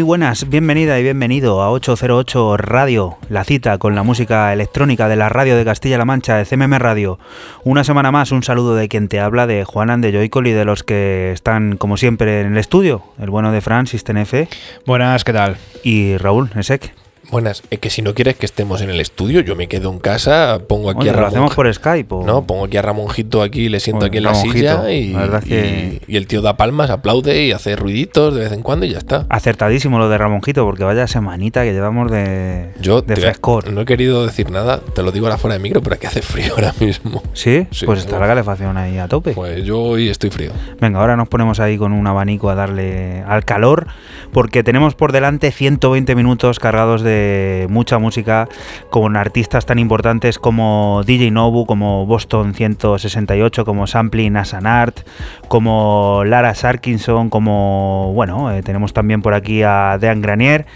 Muy buenas, bienvenida y bienvenido a 808 Radio, la cita con la música electrónica de la radio de Castilla-La Mancha, de CMM Radio. Una semana más, un saludo de quien te habla, de Juanan de Joycol y de los que están, como siempre, en el estudio. El bueno de Francis Tenefe. Buenas, ¿qué tal? Y Raúl Esek. Buenas, es que si no quieres que estemos en el estudio, yo me quedo en casa, pongo aquí Oye, a ¿Lo Ramón. hacemos por Skype? o- No, pongo aquí a Ramonjito aquí, le siento Oye, aquí en la silla y, la verdad que- y- y el tío da palmas, aplaude y hace ruiditos de vez en cuando y ya está. Acertadísimo lo de Ramonjito, porque vaya semanita que llevamos de, Yo de frescor. no he querido decir nada, te lo digo ahora fuera de micro, pero es que hace frío ahora mismo. ¿Sí? Sí, Pues está la calefacción ahí a tope. Pues yo hoy estoy frío. Venga, ahora nos ponemos ahí con un abanico a darle al calor, porque tenemos por delante 120 minutos cargados de mucha música con artistas tan importantes como DJ Nobu, como Boston 168, como Sampling Asanart, como Lara Sarkinson, como, bueno, eh, tenemos también por aquí a Dean Granier.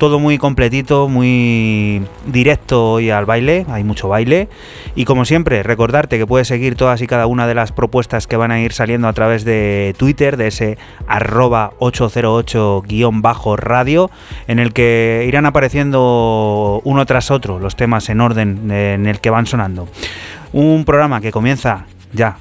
Todo muy completito, muy directo hoy al baile, hay mucho baile. Y como siempre, recordarte que puedes seguir todas y cada una de las propuestas que van a ir saliendo a través de Twitter, de ese arroba 808-radio, en el que irán apareciendo uno tras otro los temas en orden eh, en el que van sonando. Un programa que comienza ya.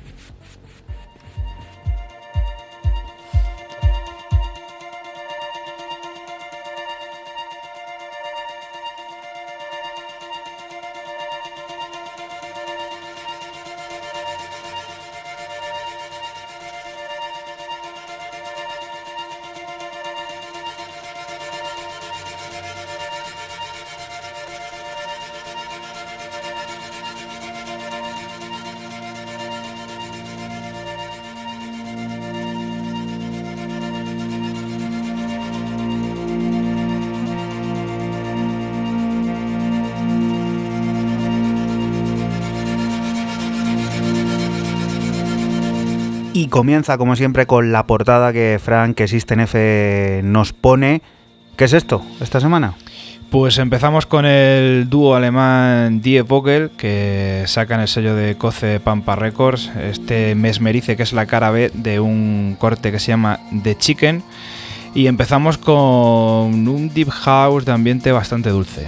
Comienza como siempre con la portada que Frank, que System F nos pone. ¿Qué es esto esta semana? Pues empezamos con el dúo alemán Die Vogel, que sacan el sello de Coce Pampa Records. Este mesmerice, que es la cara B de un corte que se llama The Chicken. Y empezamos con un deep house de ambiente bastante dulce.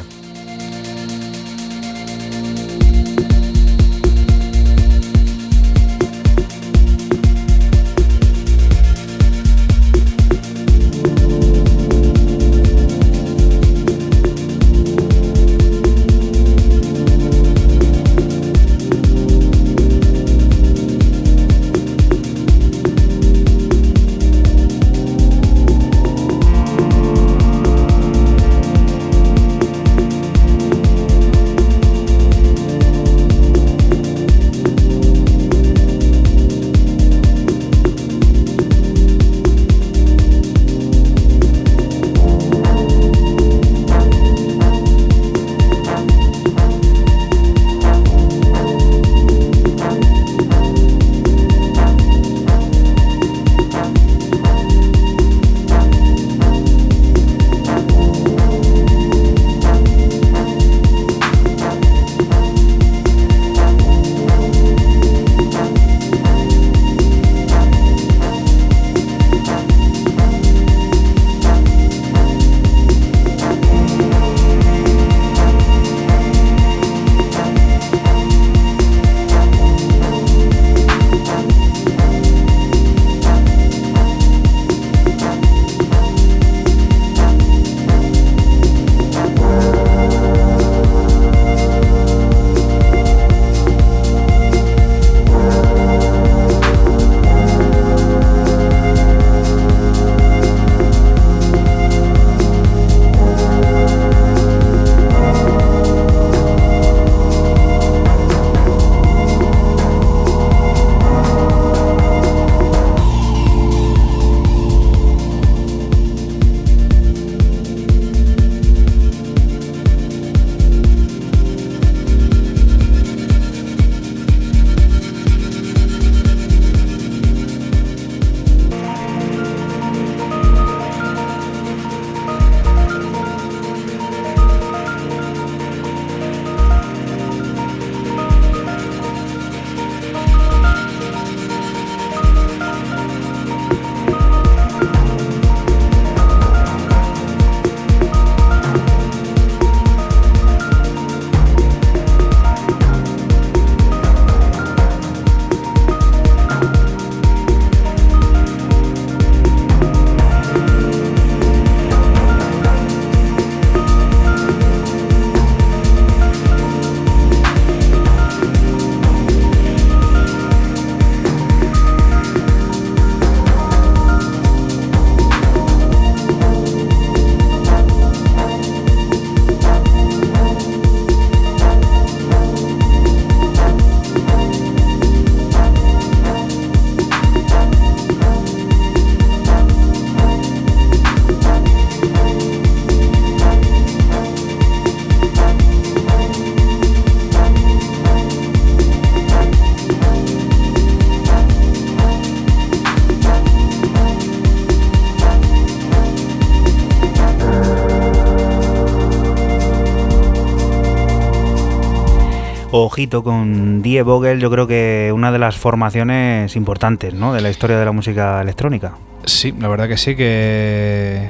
Ojito con Die Vogel, yo creo que una de las formaciones importantes ¿no? de la historia de la música electrónica. Sí, la verdad que sí, que,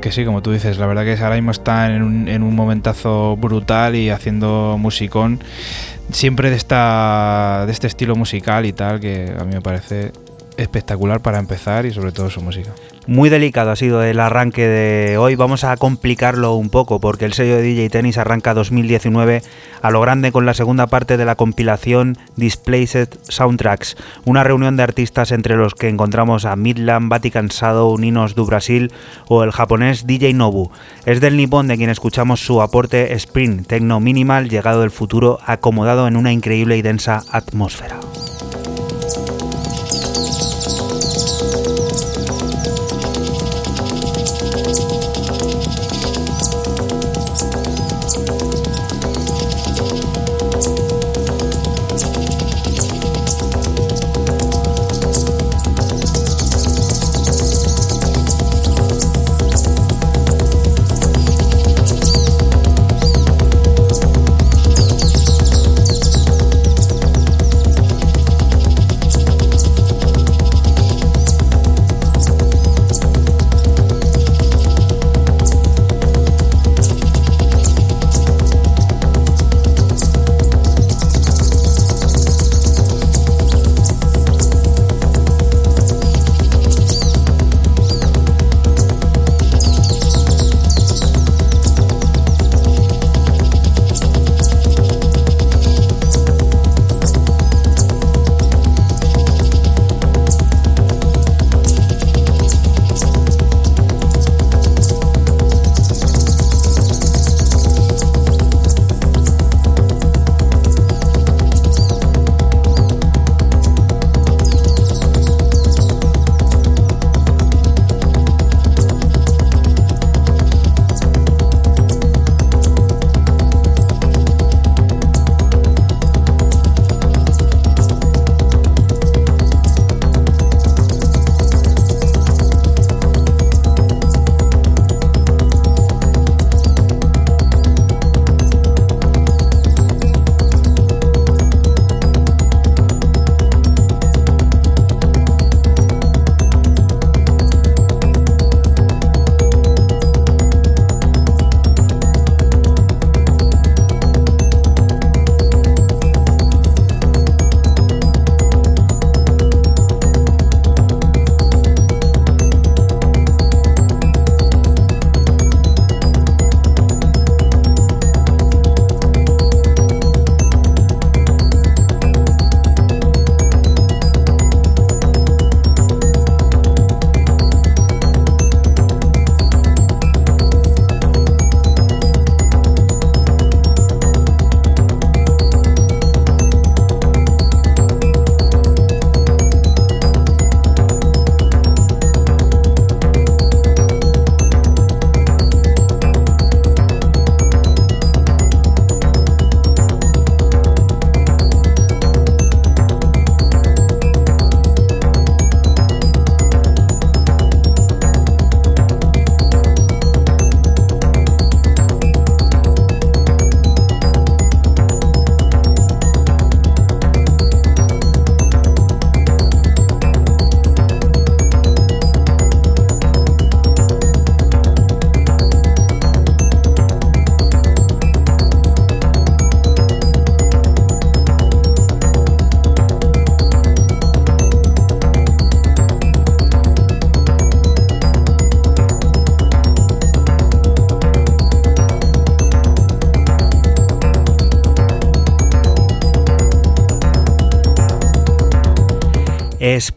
que sí, como tú dices, la verdad que ahora mismo están en un, en un momentazo brutal y haciendo musicón siempre de, esta, de este estilo musical y tal, que a mí me parece espectacular para empezar y sobre todo su música. Muy delicado ha sido el arranque de hoy. Vamos a complicarlo un poco porque el sello de DJ Tennis arranca 2019 a lo grande con la segunda parte de la compilación Displaced Soundtracks, una reunión de artistas entre los que encontramos a Midland, Vatican Shadow, Ninos du Brasil o el japonés DJ Nobu. Es del nipón de quien escuchamos su aporte Spring, tecno minimal llegado del futuro acomodado en una increíble y densa atmósfera.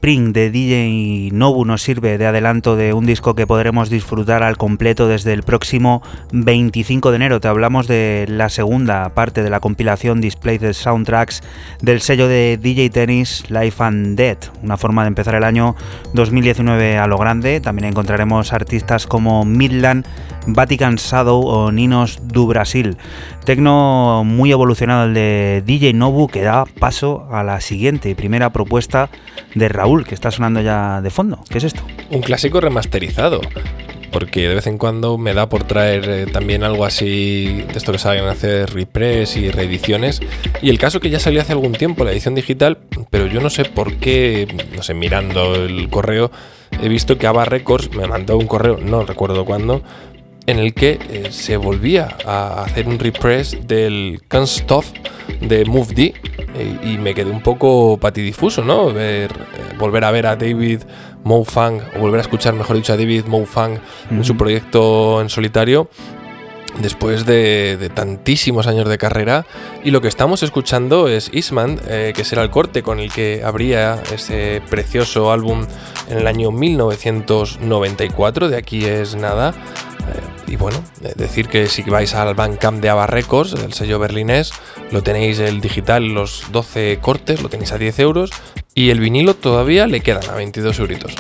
Spring de DJ Nobu nos sirve de adelanto de un disco que podremos disfrutar al completo desde el próximo 25 de enero. Te hablamos de la segunda parte de la compilación Display de Soundtracks del sello de DJ Tennis Life and Dead, una forma de empezar el año 2019 a lo grande. También encontraremos artistas como Midland, Vatican Shadow o Ninos du Brasil. Tecno muy evolucionado el de DJ Nobu que da paso a la siguiente primera propuesta de Raúl que está sonando ya de fondo. ¿Qué es esto? Un clásico remasterizado. porque de vez en cuando me da por traer eh, también algo así de esto que saben hacer repress y reediciones. Y el caso que ya salió hace algún tiempo, la edición digital, pero yo no sé por qué, no sé, mirando el correo, he visto que Ava Records me mandó un correo, no recuerdo cuándo, en el que eh, se volvía a hacer un repress del Can't Stop de Move D eh, y me quedé un poco patidifuso, ¿no? Ver, eh, volver a ver a David Mofang, o volver a escuchar, mejor dicho, a David Mofang en su proyecto en solitario después de, de tantísimos años de carrera. Y lo que estamos escuchando es Eastman, eh, que será el corte con el que abría ese precioso álbum en el año 1994, de aquí es nada. Eh, y bueno, eh, decir que si vais al Bandcamp de Ava Records, el sello berlinés, lo tenéis el digital, los 12 cortes, lo tenéis a 10 euros. Y el vinilo todavía le quedan a 22 euritos.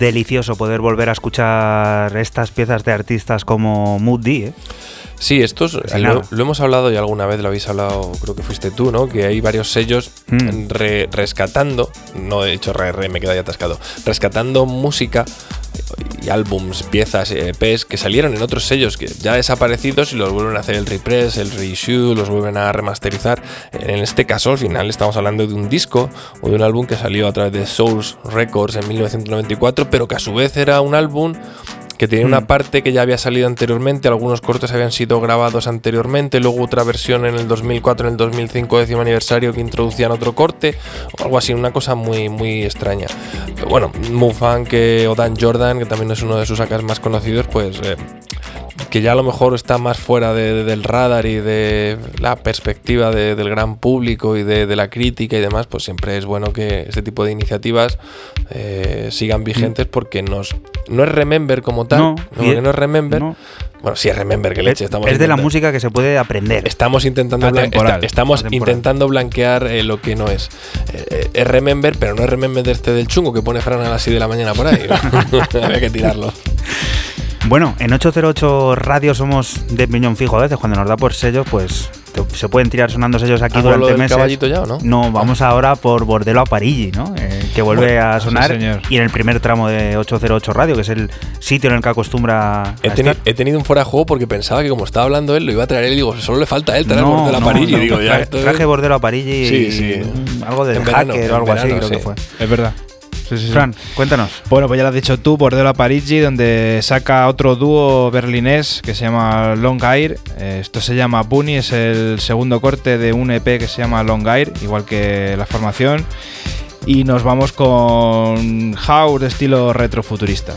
Delicioso poder volver a escuchar estas piezas de artistas como Mood D, ¿eh? Sí, estos lo, hemos hablado y alguna vez lo habéis hablado, creo que fuiste tú, ¿no? Que hay varios sellos Mm. re- rescatando, no he dicho re, re, me queda ya atascado, rescatando música y álbums, piezas, EPs que salieron en otros sellos que ya desaparecidos y los vuelven a hacer el repress, el reissue, los vuelven a remasterizar. En este caso, al final, estamos hablando de un disco o de un álbum que salió a través de Source Records en 1994, pero que a su vez era un álbum que tenía una Mm. parte que ya había salido anteriormente, algunos cortes habían sido grabados anteriormente, luego otra versión en el 2004, en el 2005, décimo aniversario, que introducían otro corte, o algo así, una cosa muy, muy extraña. Pero bueno, Mufan que, o Dan Jordan, que también es uno de sus acas más conocidos, pues eh, que ya a lo mejor está más fuera de- de- del radar y de la perspectiva de- del gran público y de, la crítica y demás, pues siempre es bueno que este tipo de iniciativas eh, sigan vigentes porque nos, no es Remember como tal, No, no, porque es- no es Remember. no. Bueno, sí es Remember, que leche. Es, Estamos es de la música que se puede aprender. Estamos intentando, Atemporal. esta- estamos intentando blanquear eh, lo que no es. Eh, es Remember, pero no es Remember de este del chungo que pone Fran a las 6 de la mañana por ahí. Había que tirarlo. Bueno, en 808 Radio somos de piñón fijo a veces. Cuando nos da por sellos, pues te- se pueden tirar sonando sellos aquí ¿Hago lo durante del meses. caballito ya o no? No, vamos ahora por Bordelo a Parigi, ¿no? Eh, que vuelve Bueno, a sí, sonar. señor. y en el primer tramo de 808 Radio, que es el sitio en el que acostumbra a He, teni- estar. he tenido un fuera de juego porque pensaba que como estaba hablando él, lo iba a traer él y digo, solo le falta a él traer No, de la no, París. no, y digo, ya, tra- esto es- traje Bordelo a Parigi Sí, y sí. algo de verano, hacker o algo así, creo que fue. Es verdad. Sí, sí, sí. Fran, cuéntanos. Bueno, pues ya lo has dicho tú, Bordelo a Parigi, donde saca otro dúo berlinés que se llama Long Air. Eh, esto se llama Bunny, es el segundo corte de un EP que se llama Long Air, igual que la formación. Y nos vamos con house de estilo retrofuturista.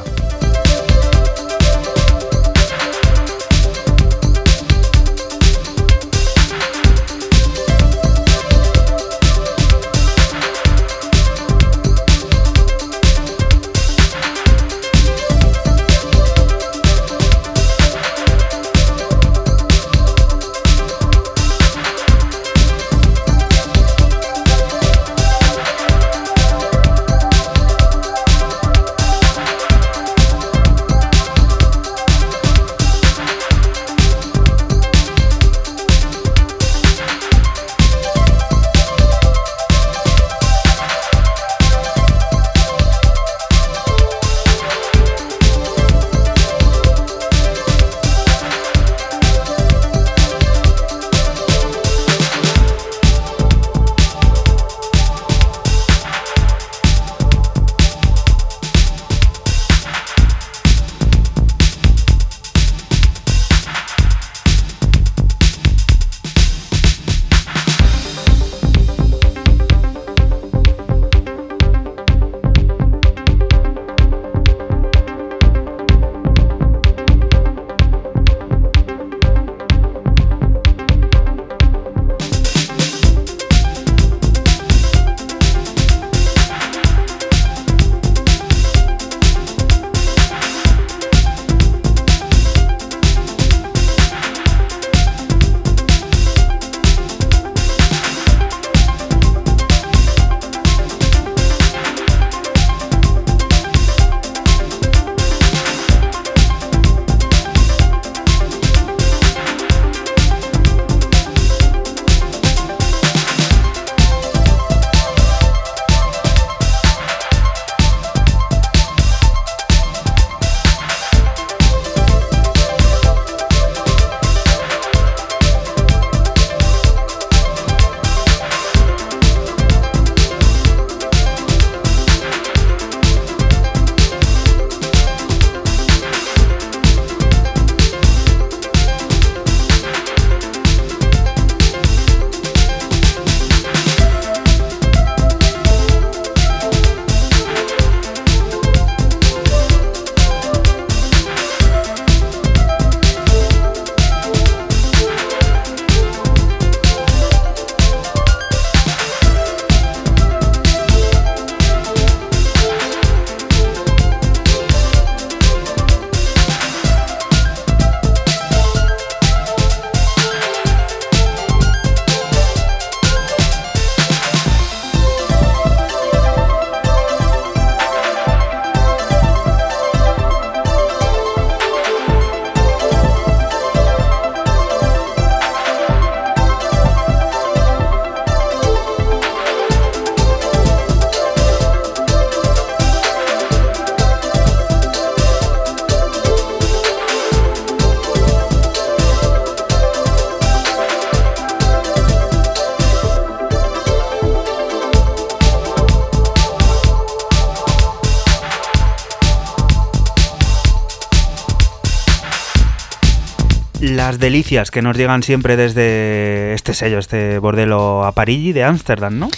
Delicias que nos llegan siempre desde este sello, este bordelo a Parigi de Ámsterdam, ¿no?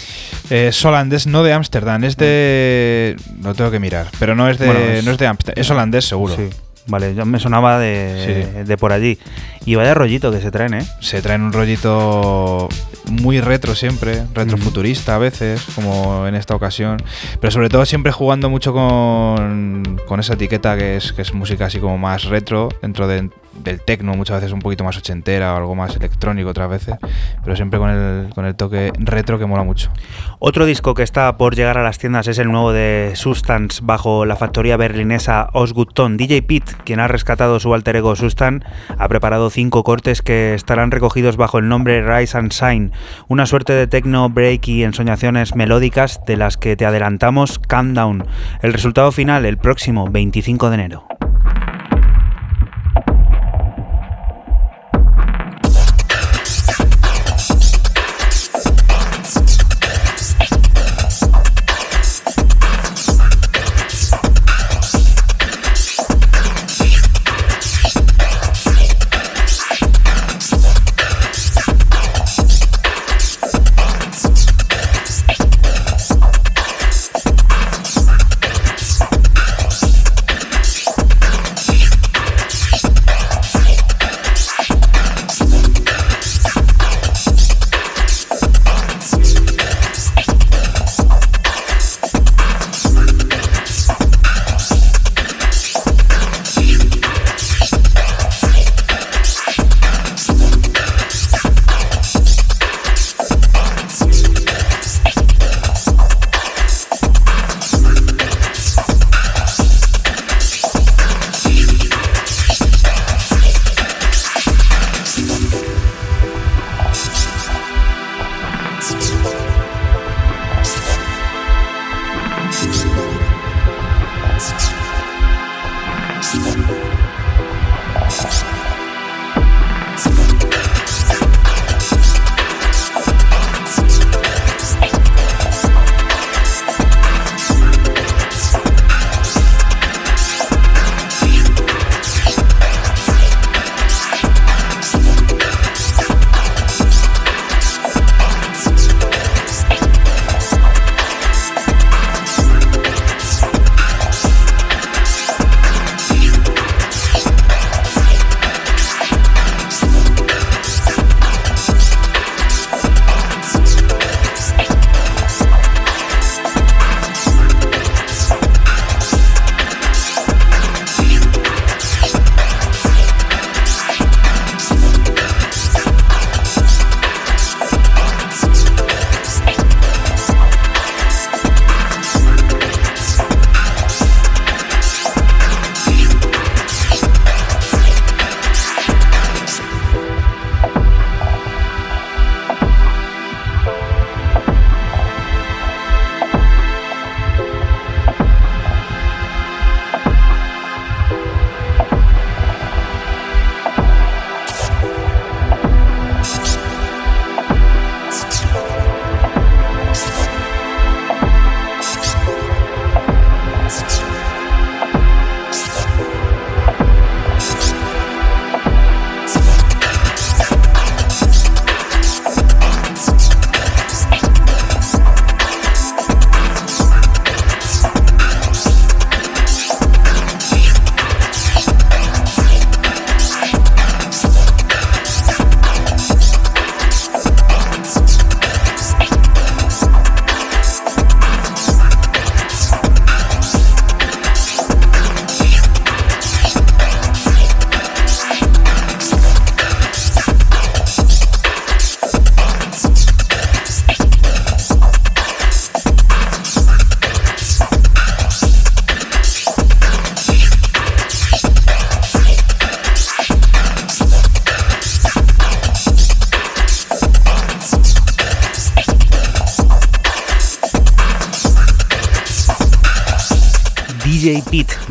Es holandés, no de Ámsterdam, es de. Lo tengo que mirar, pero no es de, Bueno, es- no es de Ámsterdam, es holandés seguro. Sí. Vale, yo me sonaba de, de por allí. Y vaya rollito que se traen, ¿eh? Se traen un rollito muy retro siempre, retrofuturista a veces, como en esta ocasión, pero sobre todo siempre jugando mucho con, con esa etiqueta que es, que es música así como más retro dentro de del techno, muchas veces un poquito más ochentera o algo más electrónico otras veces, pero siempre con el, con el toque retro que mola mucho. Otro disco que está por llegar a las tiendas es el nuevo de Substance bajo la factoría berlinesa Osgutton. DJ Pete, quien ha rescatado su alter ego Sustan, ha preparado cinco cortes que estarán recogidos bajo el nombre Rise and Shine, una suerte de techno break y ensoñaciones melódicas de las que te adelantamos Countdown. El resultado final el próximo 25 de enero.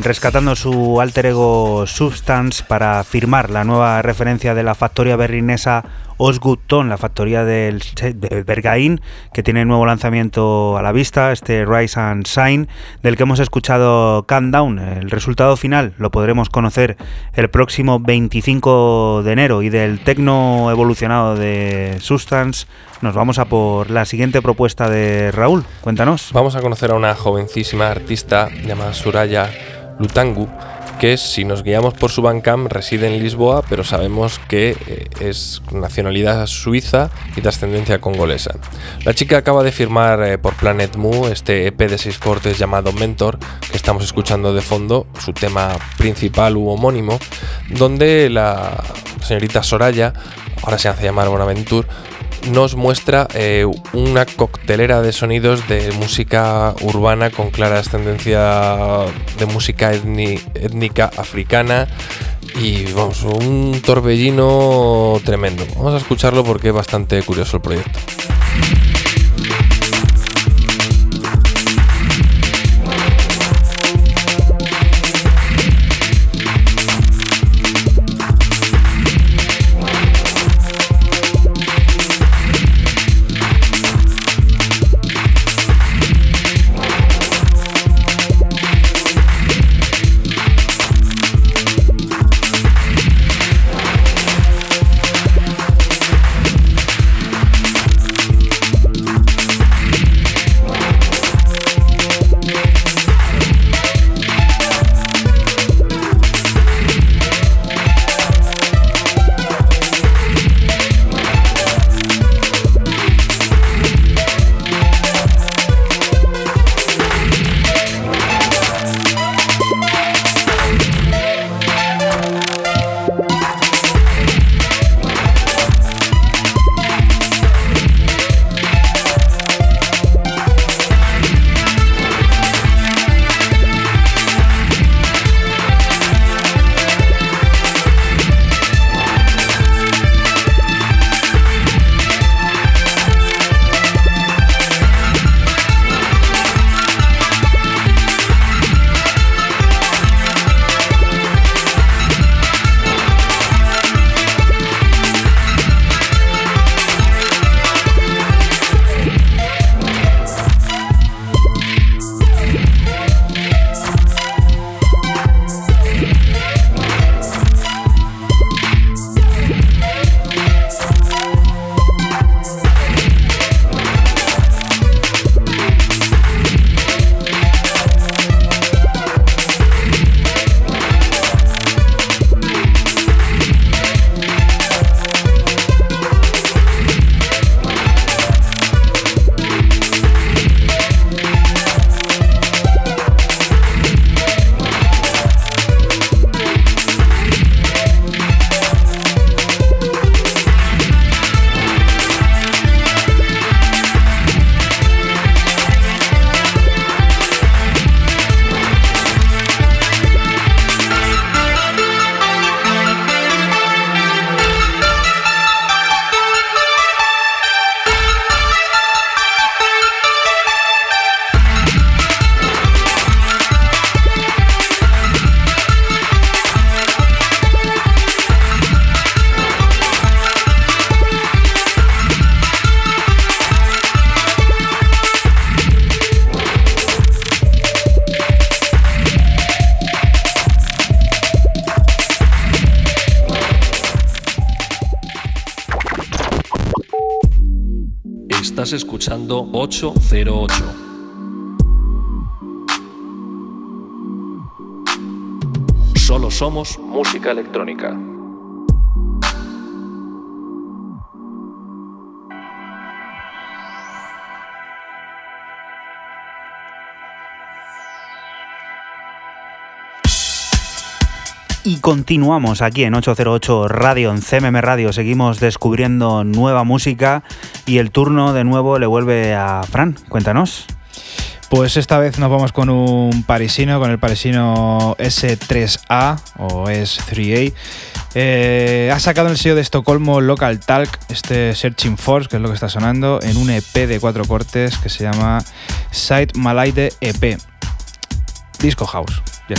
Rescatando su alter ego Substance para firmar la nueva referencia de la factoría berlinesa Osgutton, la factoría del, de Bergain, que tiene nuevo lanzamiento a la vista, este Rise and Shine, del que hemos escuchado Countdown. El resultado final lo podremos conocer el próximo 25 de enero y del tecno evolucionado de Substance nos vamos a por la siguiente propuesta de Raúl. Cuéntanos. Vamos a conocer a una jovencísima artista llamada Suraya Lutangu, que si nos guiamos por su Bandcamp reside en Lisboa, pero sabemos que eh, es nacionalidad suiza y de ascendencia congolesa. La chica acaba de firmar eh, por Planet Mu este EP de seis cortes llamado Mentor, que estamos escuchando de fondo, su tema principal u homónimo, donde la señorita Soraya, ahora se hace llamar Bonaventure, nos muestra eh, una coctelera de sonidos de música urbana con clara ascendencia de música étnica africana y vamos, un torbellino tremendo. Vamos a escucharlo porque es bastante curioso el proyecto. Escuchando 808. Solo somos música electrónica. Y continuamos aquí en 808 Radio, en CMM Radio. Seguimos descubriendo nueva música y el turno de nuevo le vuelve a Fran. Cuéntanos. Pues esta vez nos vamos con un parisino, con el parisino S3A o S3A. Eh, ha sacado el sello de Estocolmo Local Talk, este Searching Force, que es lo que está sonando, en un EP de cuatro cortes que se llama Side Malaide EP. Disco House. ya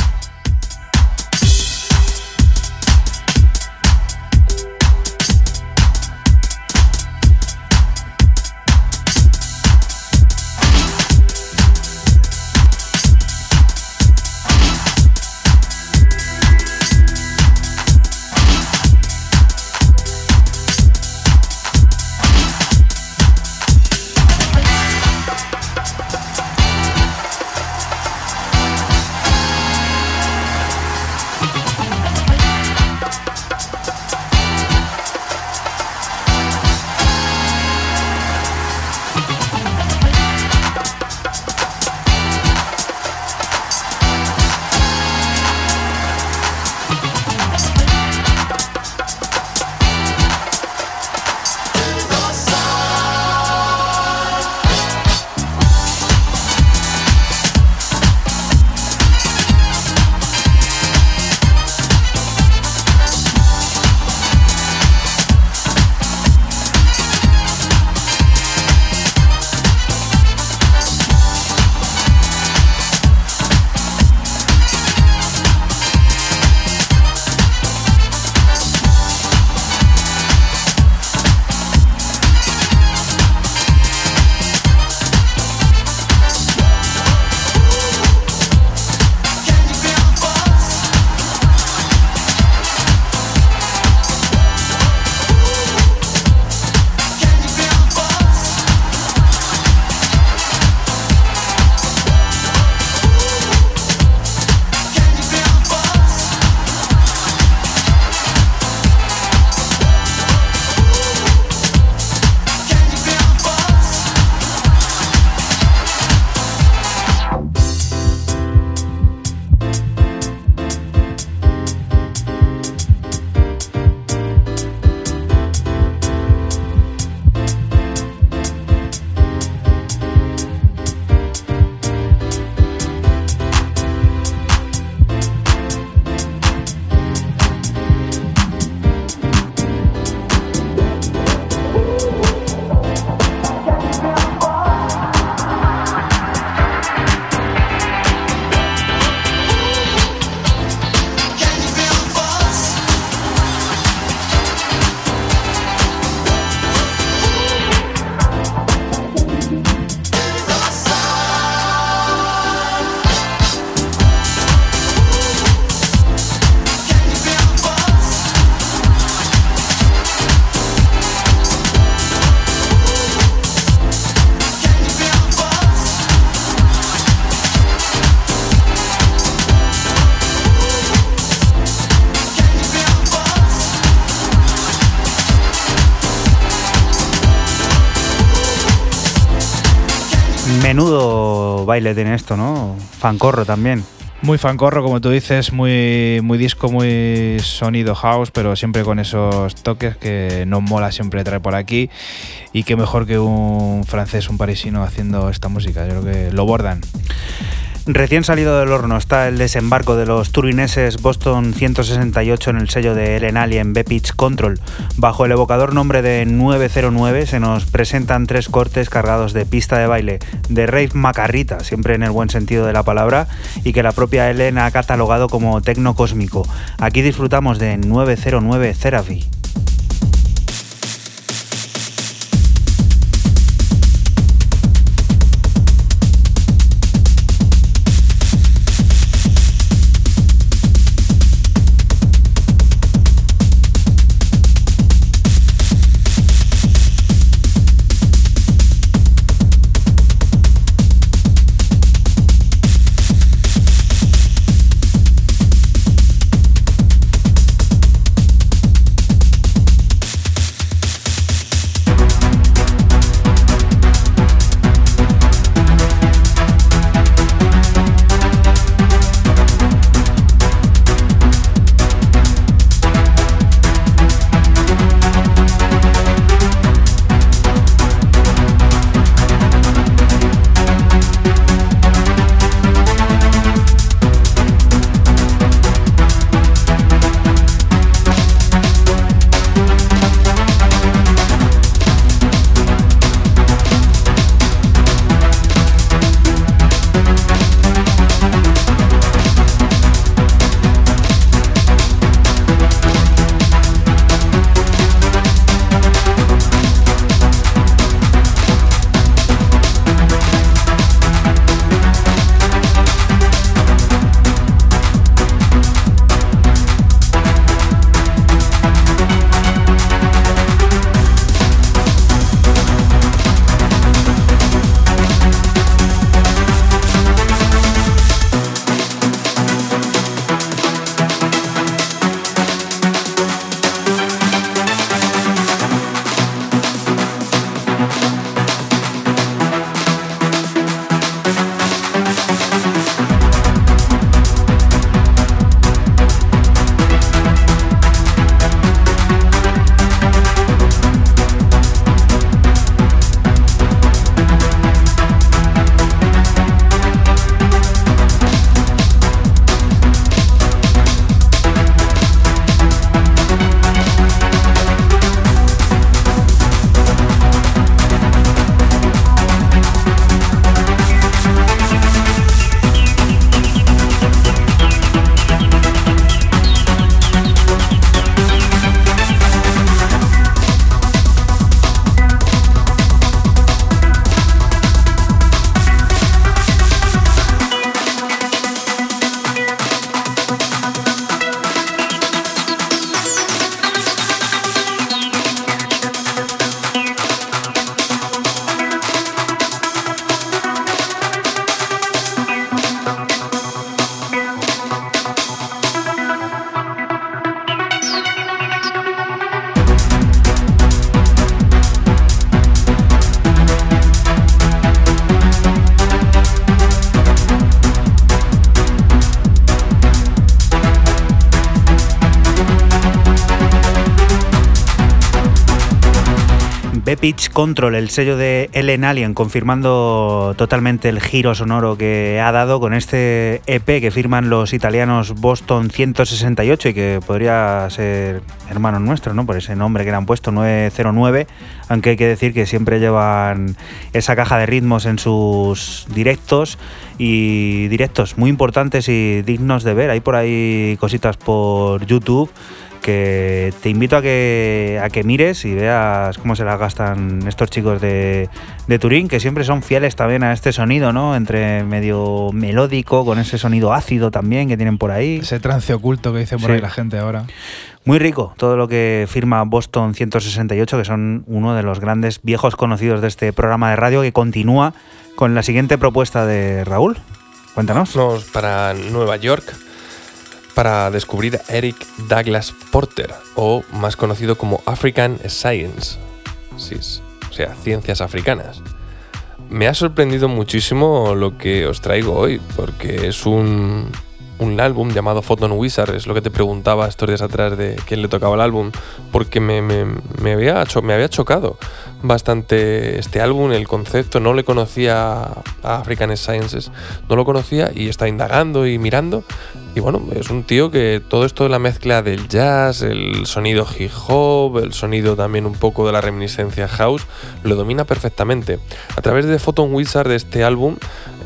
Menudo baile tiene esto, ¿no? Fancorro también. Muy fancorro, como tú dices, muy, muy disco, muy sonido house, pero siempre con esos toques que nos mola siempre traer por aquí. Y qué mejor que un francés, un parisino haciendo esta música. Yo creo que lo bordan. Recién salido del horno está el desembarco de los turineses Boston 168 en el sello de Ellen Alien B-Pitch Control. Bajo el evocador nombre de 909 se nos presentan tres cortes cargados de pista de baile, de rave macarrita, siempre en el buen sentido de la palabra, y que la propia Ellen ha catalogado como tecno cósmico. Aquí disfrutamos de 909 Therapy. Pitch Control, el sello de Ellen Alien, confirmando totalmente el giro sonoro que ha dado con este EP que firman los italianos Boston 168 y que podría ser hermano nuestro, ¿no? Por ese nombre que le han puesto, 909, aunque hay que decir que siempre llevan esa caja de ritmos en sus directos y directos muy importantes y dignos de ver. Hay por ahí cositas por YouTube que te invito a que, a que mires y veas cómo se las gastan estos chicos de, Turín, que siempre son fieles también a este sonido, ¿no? Entre medio melódico, con ese sonido ácido también que tienen por ahí. Ese trance oculto que dice por ahí la gente ahora. Muy rico todo lo que firma Boston 168, que son uno de los grandes viejos conocidos de este programa de radio que continúa con la siguiente propuesta de Raúl. Cuéntanos. Vamos para Nueva York para descubrir a Eric Douglas Porter, o más conocido como African Science, o sea, ciencias africanas. me ha sorprendido muchísimo lo que os traigo hoy, porque es un, un álbum llamado Photon Wizard, es lo que te preguntaba estos días atrás de quién le tocaba el álbum, porque me, me, me había, me había chocado bastante este álbum, el concepto, no le conocía a African Sciences, no lo conocía y está indagando y mirando. Y bueno, es un tío que todo esto de la mezcla del jazz, el sonido hip hop, el sonido también un poco de la reminiscencia house, lo domina perfectamente. A través de Photon Wizard de este álbum,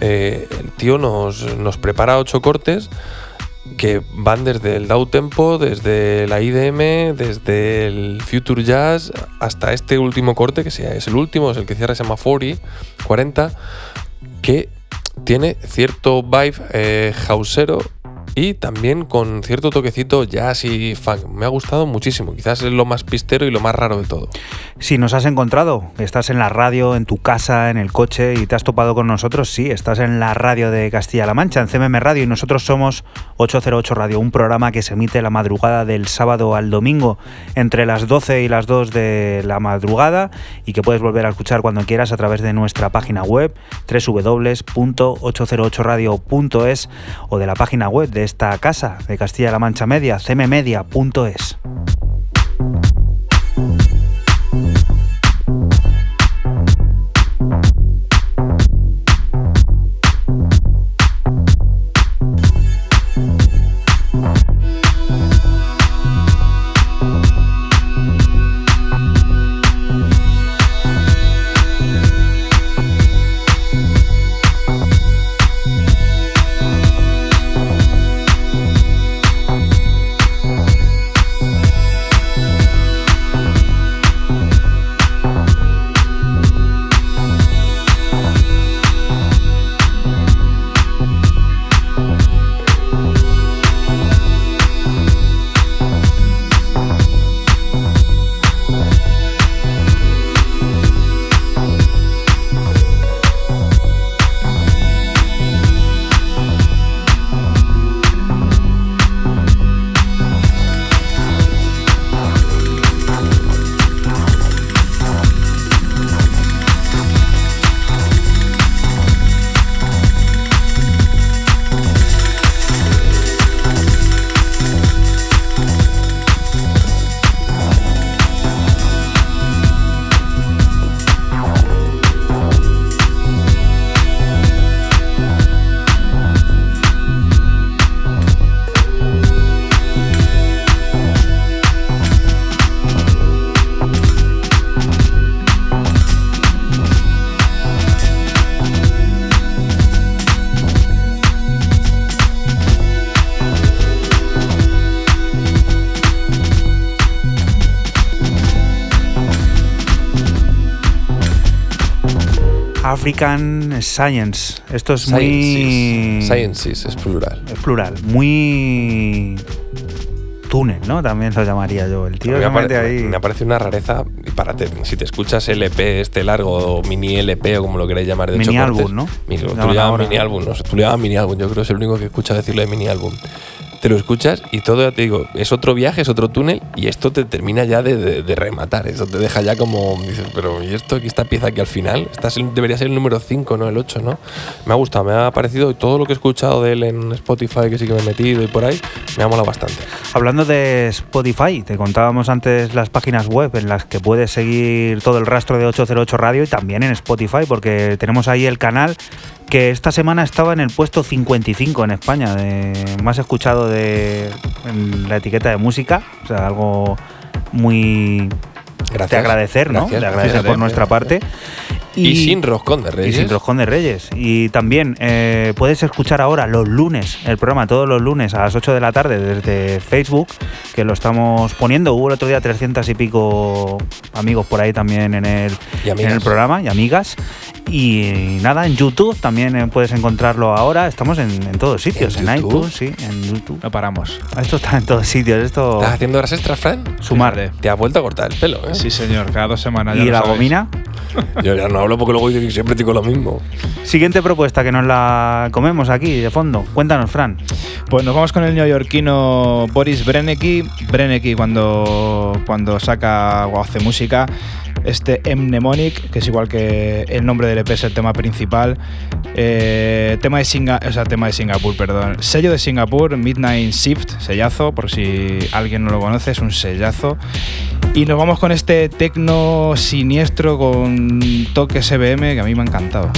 eh, el tío nos, nos prepara ocho cortes que van desde el Dow Tempo, desde la IDM, desde el Future Jazz, hasta este último corte, que es el último, es el que cierra, se llama 40, 40, que tiene cierto vibe eh, houseero y también con cierto toquecito jazz y funk. Me ha gustado muchísimo, quizás es lo más pistero y lo más raro de todo. Si nos has encontrado, estás en la radio, en tu casa, en el coche y te has topado con nosotros, sí, estás en la radio de Castilla-La Mancha, en CMM Radio, y nosotros somos 808 Radio, un programa que se emite la madrugada del sábado al domingo entre las 12 y las 2 de la madrugada y que puedes volver a escuchar cuando quieras a través de nuestra página web www.808radio.es o de la página web de esta casa de Castilla-La Mancha Media, cmmedia.es. African Science. Esto es muy. Sciences. Es plural. Es plural. Muy. Túnel, ¿no? También lo llamaría yo. El tío me, apare- ahí. me parece una rareza. Y para te- si te escuchas LP este largo o mini LP o como lo queráis llamar de Mini álbum, ¿no? mini- tú lo llamas mini álbum, no tú lo llamas mini álbum. Yo creo que es el único que escucha decirlo de mini álbum. Te lo escuchas y todo, ya te digo, es otro viaje, es otro túnel y esto te termina ya de, de- de rematar. Eso te deja ya como, dices, pero ¿y esto esta pieza aquí al final? Esta debería ser el número 5, no el 8, ¿no? Me ha gustado, me ha parecido, todo lo que he escuchado de él en Spotify, que sí que me he metido y por ahí, me ha molado bastante. Hablando de Spotify, te contábamos antes las páginas web en las que puedes seguir todo el rastro de 808 Radio y también en Spotify, porque tenemos ahí el canal que esta semana estaba en el puesto 55 en España, de más escuchado de en la etiqueta de música, o sea, algo muy Gracias. de agradecer, ¿no? Gracias, de agradecer fíjate. por nuestra parte. Y, sin roscón de Y reyes. sin roscón de Reyes. Y también eh, puedes escuchar ahora los lunes, el programa todos los lunes a las 8 de la tarde desde Facebook, que lo estamos poniendo. Hubo el otro día 300 y pico amigos por ahí también en el, Y en amigas. el programa y amigas. Y nada, en YouTube también eh, puedes encontrarlo ahora. Estamos en, en todos sitios, ¿En en, YouTube? iTunes, sí, en YouTube. No paramos. Esto está en todos sitios. Esto ¿Estás haciendo horas extras, Fran? sumar. Te has vuelto a cortar el pelo, ¿eh? Sí, señor, cada dos semanas. ya Y lo la sabéis. gomina. Yo ya no hablo porque luego digo que siempre digo lo mismo. Siguiente propuesta que nos la comemos aquí de fondo. Cuéntanos, Fran. Pues nos vamos con el neoyorquino Boris Brenecki. Brenecki cuando, cuando saca o hace música este Mnemonic, que es igual que el nombre del EP es el tema principal. Eh, tema, de Singa o sea, tema de Singapur, perdón. Sello de Singapur, Midnight Shift, sellazo, por si alguien no lo conoce, es un sellazo. Y nos vamos con este tecno siniestro con toque SBM que a mí me ha encantado.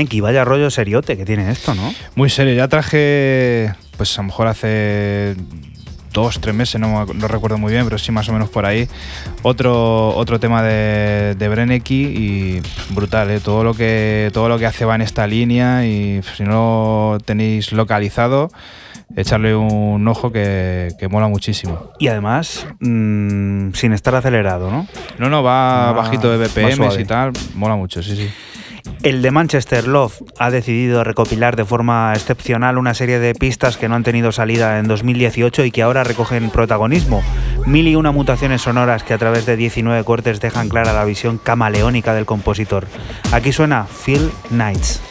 Breneki, vaya rollo seriote que tiene esto, ¿no? Muy serio, ya traje, pues a lo mejor hace dos, tres meses, no, no, recuerdo muy bien, pero sí más o menos por ahí. Otro, otro tema de, de Breneki y brutal, ¿eh? todo, lo que, todo lo que hace va en esta línea y si no lo tenéis localizado, echarle un ojo que, que mola muchísimo. Y además, mmm, sin estar acelerado, ¿no? No, no, va ah, bajito de BPM y tal, mola mucho, sí, sí. El de Manchester Love ha decidido recopilar de forma excepcional una serie de pistas que no han tenido salida en 2018 y que ahora recogen protagonismo. Mil y una mutaciones sonoras que a través de 19 cortes dejan clara la visión camaleónica del compositor. Aquí suena Phil Nights.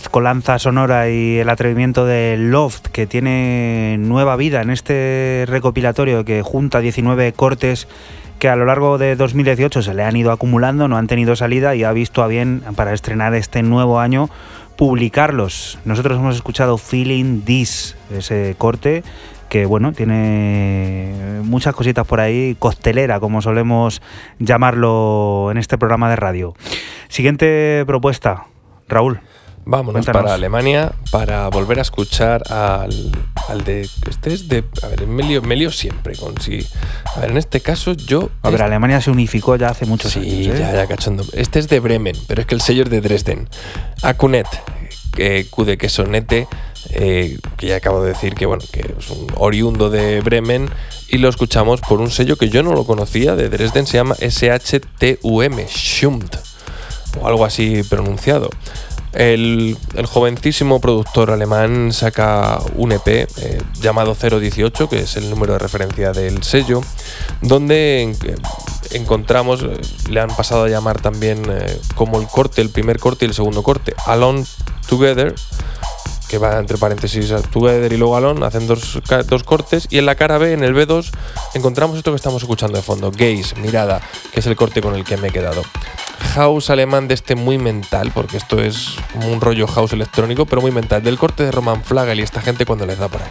Mezcolanza sonora y el atrevimiento de Loft, que tiene nueva vida en este recopilatorio que junta 19 cortes que a lo largo de 2018 se le han ido acumulando, no han tenido salida y ha visto a bien para estrenar este nuevo año publicarlos. Nosotros hemos escuchado Feeling This, ese corte que bueno, tiene muchas cositas por ahí, costelera, como solemos llamarlo en este programa de radio. Siguiente propuesta, Raúl. Vámonos Cuéntanos. para Alemania para volver a escuchar al, al de. Este es de. A ver, me lío, me lío siempre con si. A ver, en este caso yo. A ver, Alemania se unificó ya hace muchos Sí, años. ¿eh? ya, ya cachondo. Este es de Bremen, pero es que el sello es de Dresden. Akunet, que Q de quesonete, eh, que ya acabo de decir que bueno, que es un oriundo de Bremen y lo escuchamos por un sello que yo no lo conocía de Dresden, se llama SHTUM, Schumt, o algo así pronunciado. El, jovencísimo productor alemán saca un EP eh, llamado 018, que es el número de referencia del sello, donde eh, encontramos, eh, le han pasado a llamar también como el corte, el primer corte y el segundo corte, Alone Together, que va entre paréntesis Together y luego Alone, hacen dos, dos cortes, y en la cara B, en el B2, encontramos esto que estamos escuchando de fondo, Gaze, Mirada, que es el corte con el que me he quedado. House alemán de este muy mental, porque esto es un rollo house electrónico, pero muy mental, del corte de Roman Flagel y esta gente cuando les da por ahí.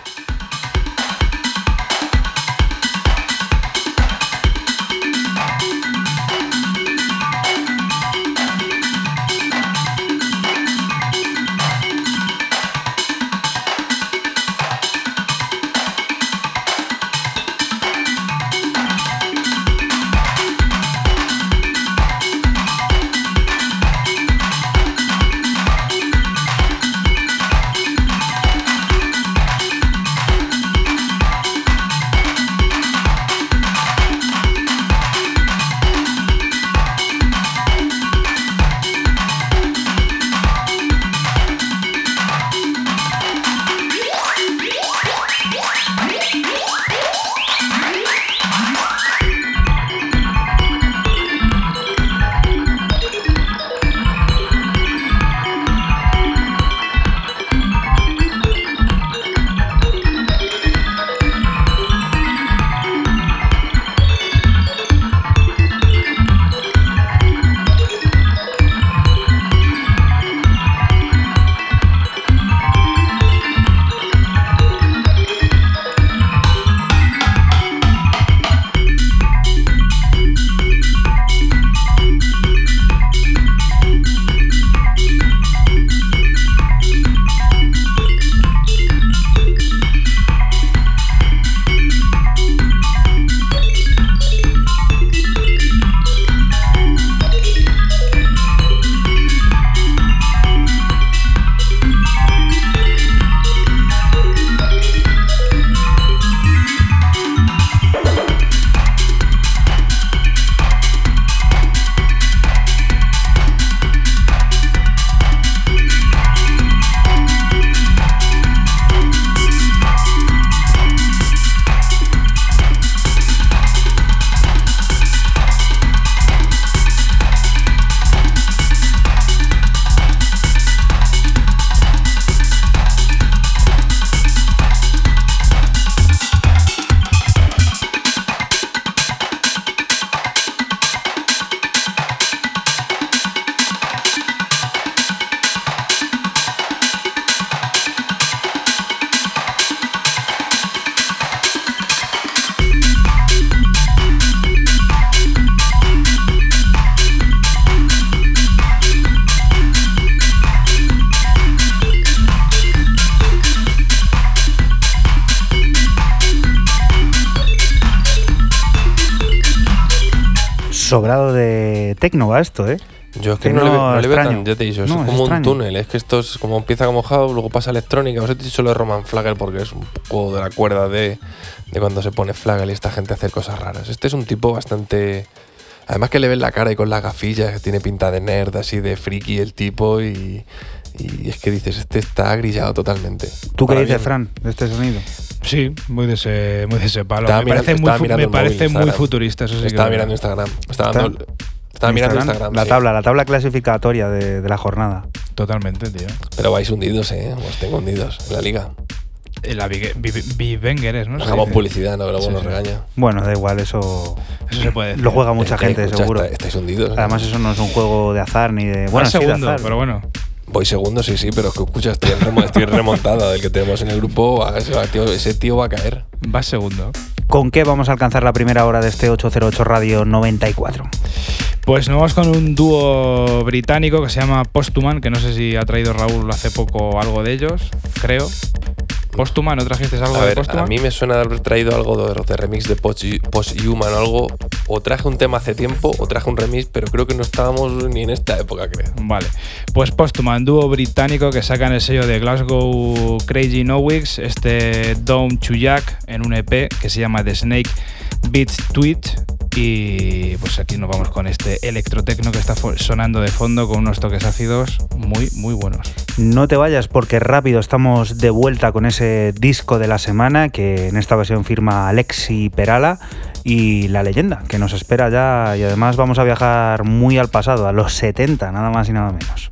Sobrado de tecno va esto, ¿eh? Yo es que Tecno no le, veo- no le veo tan, ya te he dicho, No, es es como un túnel, es que esto es como empieza como house, luego pasa a electrónica, os he dicho lo de Roman Flagel porque es un poco de la cuerda de, de cuando se pone Flagel y esta gente hace cosas raras. Este es un tipo bastante... Además que le ves la cara y con las gafillas, que tiene pinta de nerd, así de friki el tipo y, y es que dices, este está grillado totalmente. ¿Tú qué dices. Fran, de este sonido? Sí, muy de ese, muy de ese palo. Estaba me mirando- parece, muy, me móvil, parece futurista. Eso sí estaba es mirando. Instagram. Estaba, ¿Está? dando- estaba mirando Instagram. La sí. tabla, la tabla clasificatoria de, de la jornada. Totalmente, tío. Pero vais hundidos, ¿eh? Os tengo hundidos en la liga. La Big- Bi- Bi- Wenger es, ¿no? Hagamos publicidad, no, que luego Sí, nos sí. regaña. Bueno, da igual, eso Eso se puede decir. lo juega mucha gente, escucha, seguro. está- estáis hundidos. Además, eso no es un juego de azar ni de. Bueno, sí, de segundo, azar. pero bueno. Voy segundo, sí, sí, pero es que escucha, estoy, en remo- estoy remontada del que tenemos en el grupo. Ese tío, ese tío va a caer. Va segundo. ¿Con qué vamos a alcanzar la primera hora de este 808 Radio 94? Pues nos vamos con un dúo británico que se llama Posthuman, que no sé si ha traído Raúl hace poco algo de ellos, creo. Posthuman, ¿no trajiste algo A de ver, a mí me suena de haber traído algo de, de remix de Post- Posthuman o algo. O traje un tema hace tiempo o traje un remix, pero creo que no estábamos ni en esta época, creo. Vale, pues Posthuman, dúo británico que sacan el sello de Glasgow Crazy Nowicks, este Dome Chuyak en un EP que se llama The Snake Beats Tweet. Y pues aquí nos vamos con este electrotecno que está sonando de fondo con unos toques ácidos muy, muy buenos. No te vayas porque rápido estamos de vuelta con ese disco de la semana que en esta ocasión firma Alexi Perala y la leyenda que nos espera ya y además vamos a viajar muy al pasado, a los 70, nada más y nada menos.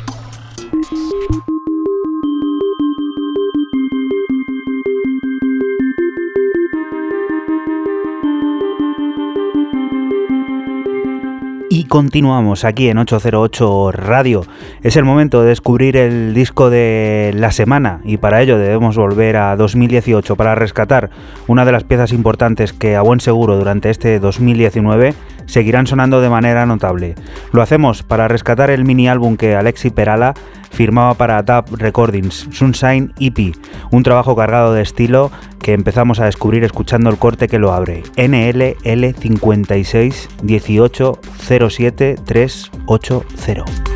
continuamos aquí en 808 Radio. Es el momento de descubrir el disco de la semana y para ello debemos volver a 2018 para rescatar una de las piezas importantes que a buen seguro durante este 2019 seguirán sonando de manera notable. Lo hacemos para rescatar el mini álbum que Alexi Perala firmaba para Tap Recordings, Sunshine EP, un trabajo cargado de estilo que empezamos a descubrir escuchando el corte que lo abre, NLL56 18 07 380.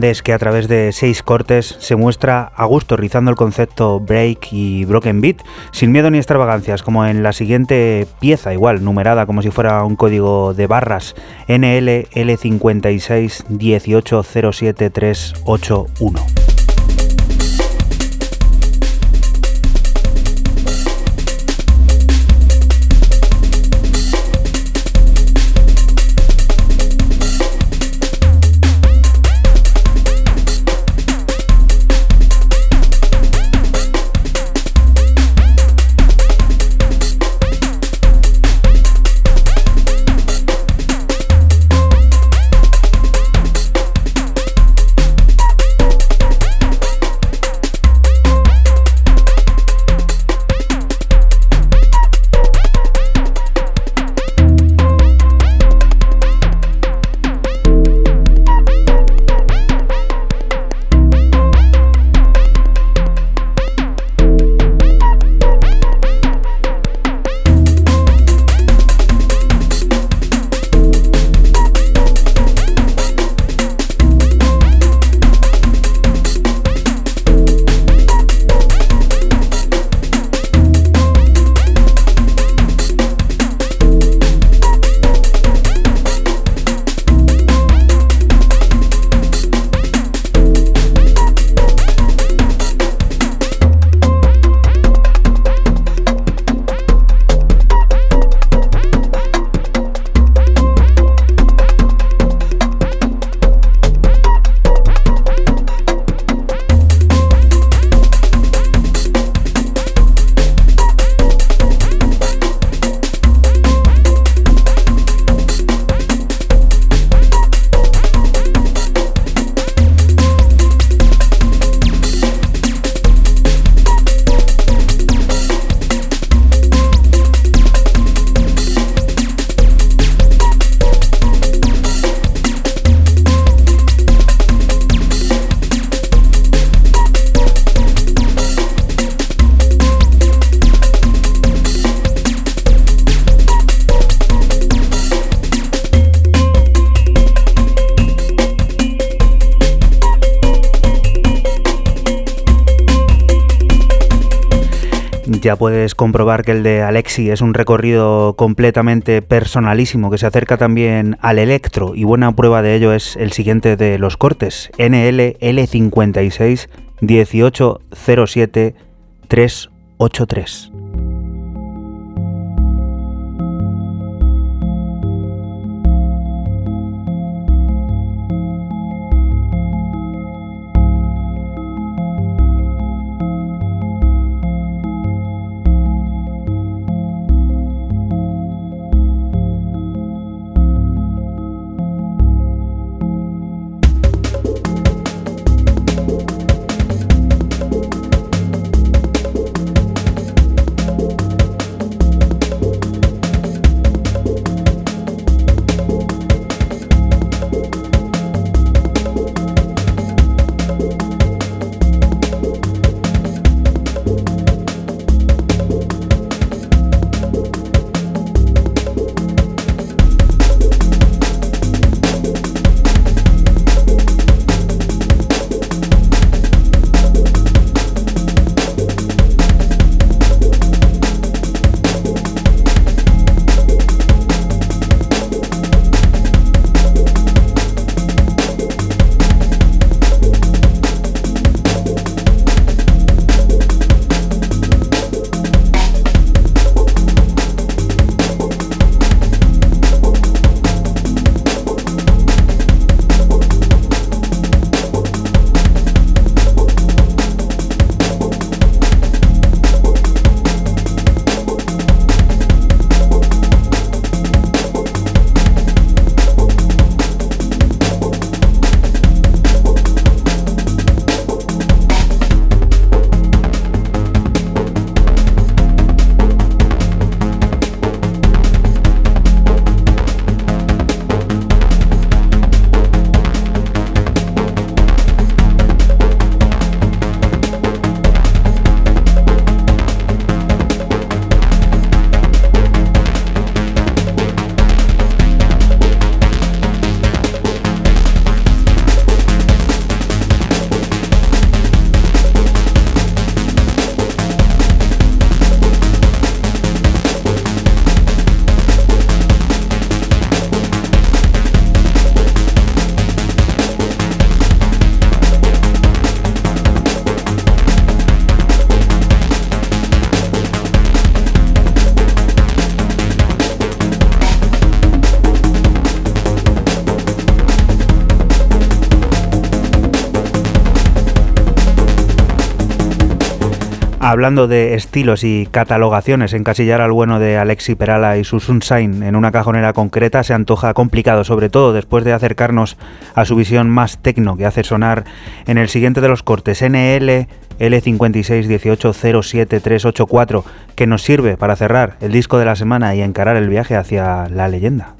Que a través de seis cortes se muestra a gusto rizando el concepto break y broken beat, sin miedo ni extravagancias, como en la siguiente pieza, igual, numerada como si fuera un código de barras, NLL56 1807381. Comprobar que el de Alexi es un recorrido completamente personalísimo que se acerca también al electro y buena prueba de ello es el siguiente de los cortes, NL L56 1807 383. Hablando de estilos y catalogaciones, encasillar al bueno de Alexi Perala y su Sunshine en una cajonera concreta se antoja complicado, sobre todo después de acercarnos a su visión más tecno que hace sonar en el siguiente de los cortes NL L561807-384, que nos sirve para cerrar el disco de la semana y encarar el viaje hacia la leyenda.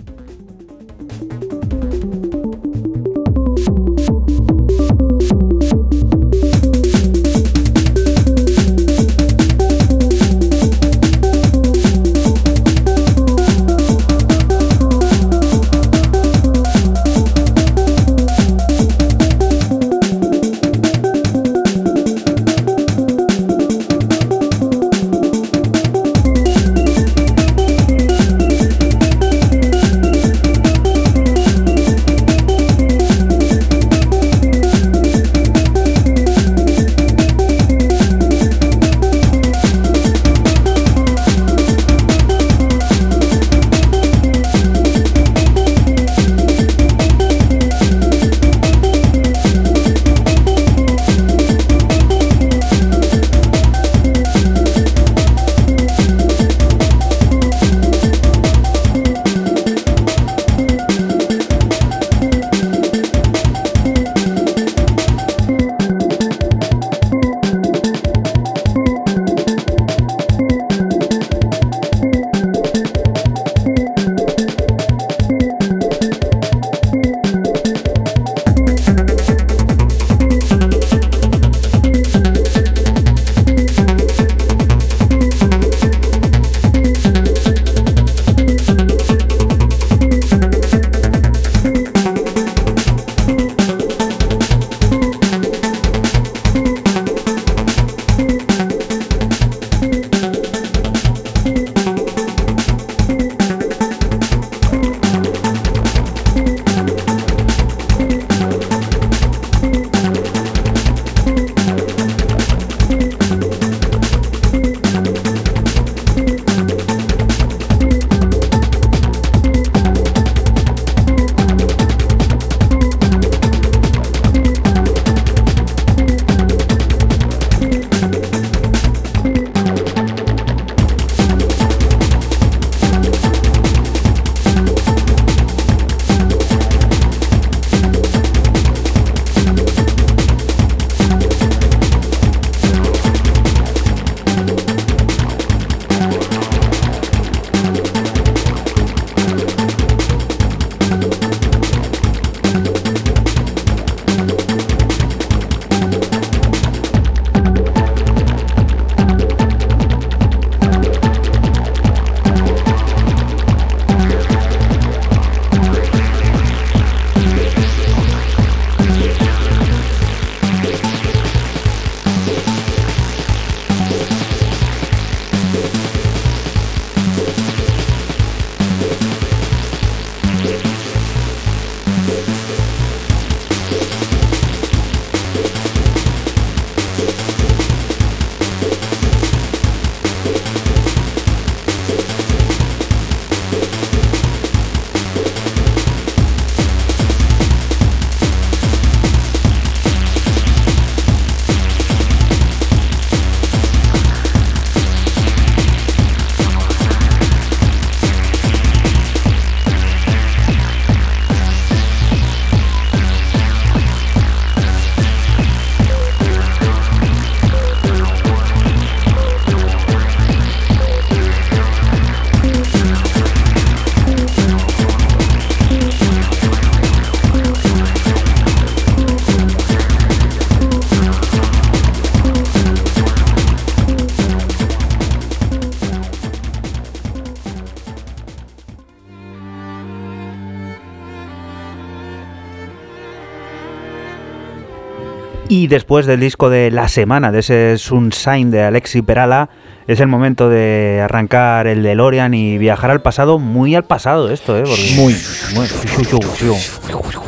Después del disco de la semana, de ese Sunshine de Alexi Perala, es el momento de arrancar el DeLorean y viajar al pasado, muy al pasado esto, ¿eh? muy, muy,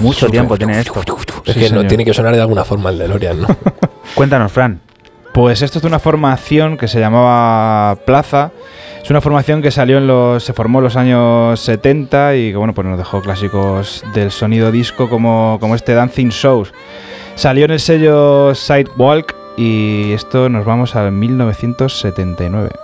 mucho tiempo tiene esto. Es que no tiene que sonar de alguna forma el DeLorean, ¿no? Cuéntanos, Fran. Pues esto es de una formación que se llamaba Plaza. Es una formación que salió en los, se formó en los años 70 y que bueno, pues nos dejó clásicos del sonido disco como, como este Dancing Shows. Salió en el sello Sidewalk y esto nos vamos al 1979.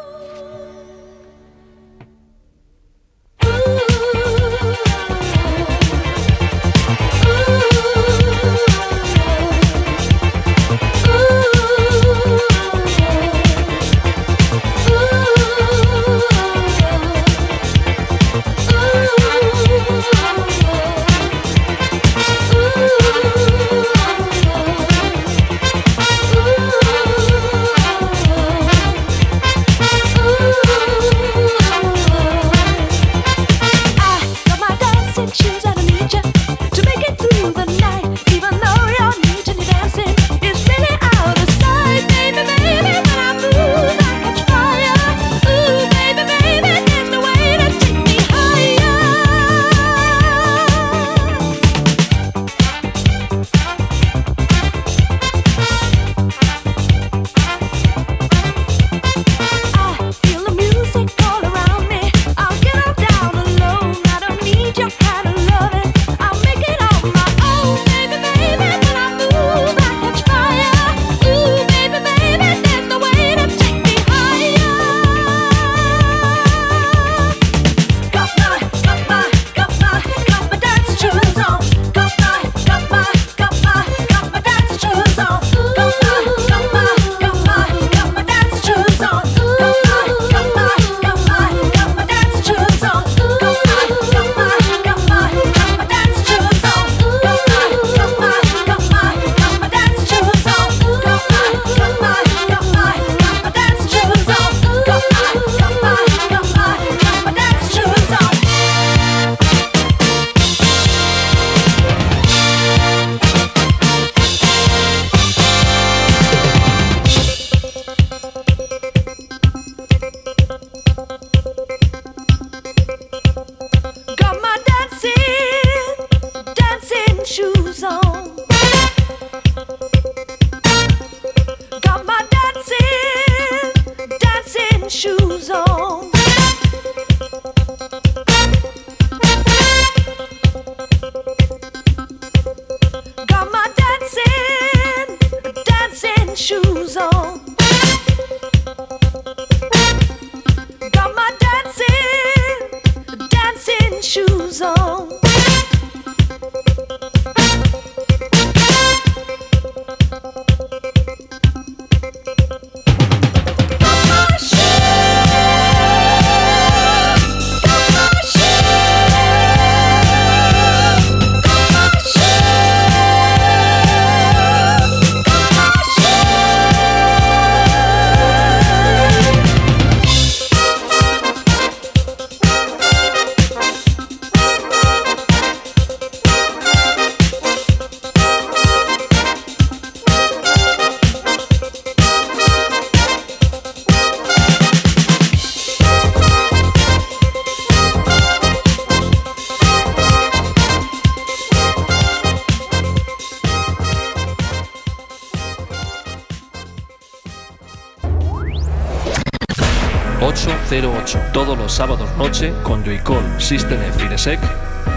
Todos los sábados noche con Joycall System F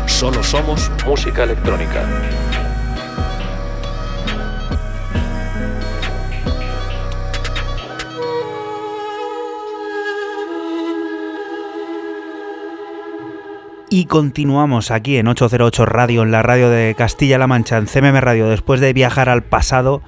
Solo somos música electrónica. Y continuamos aquí en 808 Radio, en la radio de Castilla-La Mancha, en CMM Radio, después de viajar al pasado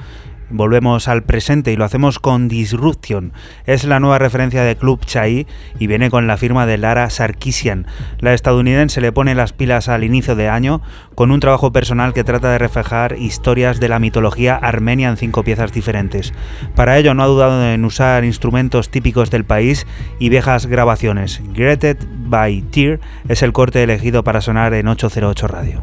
Volvemos al presente y lo hacemos con Disruption. Es la nueva referencia de Club Chai y viene con la firma de Lara Sarkisian. La estadounidense le pone las pilas al inicio de año con un trabajo personal que trata de reflejar historias de la mitología armenia en cinco piezas diferentes. Para ello no ha dudado en usar instrumentos típicos del país y viejas grabaciones. Greeted by Tear es el corte elegido para sonar en 808 Radio.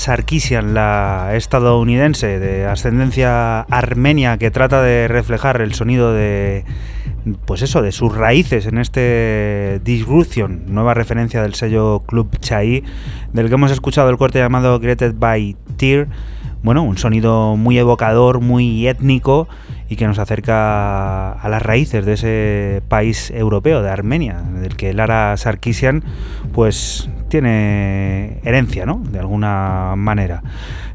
Sarkisian, la estadounidense de ascendencia armenia que trata de reflejar el sonido de pues eso, de sus raíces en este Disruption, nueva referencia del sello Club Chai, del que hemos escuchado el corte llamado Greeted by Tear, bueno, un sonido muy evocador, muy étnico y que nos acerca a las raíces de ese país europeo, de Armenia, del que Lara Sarkisian pues tiene herencia, ¿no? De alguna manera.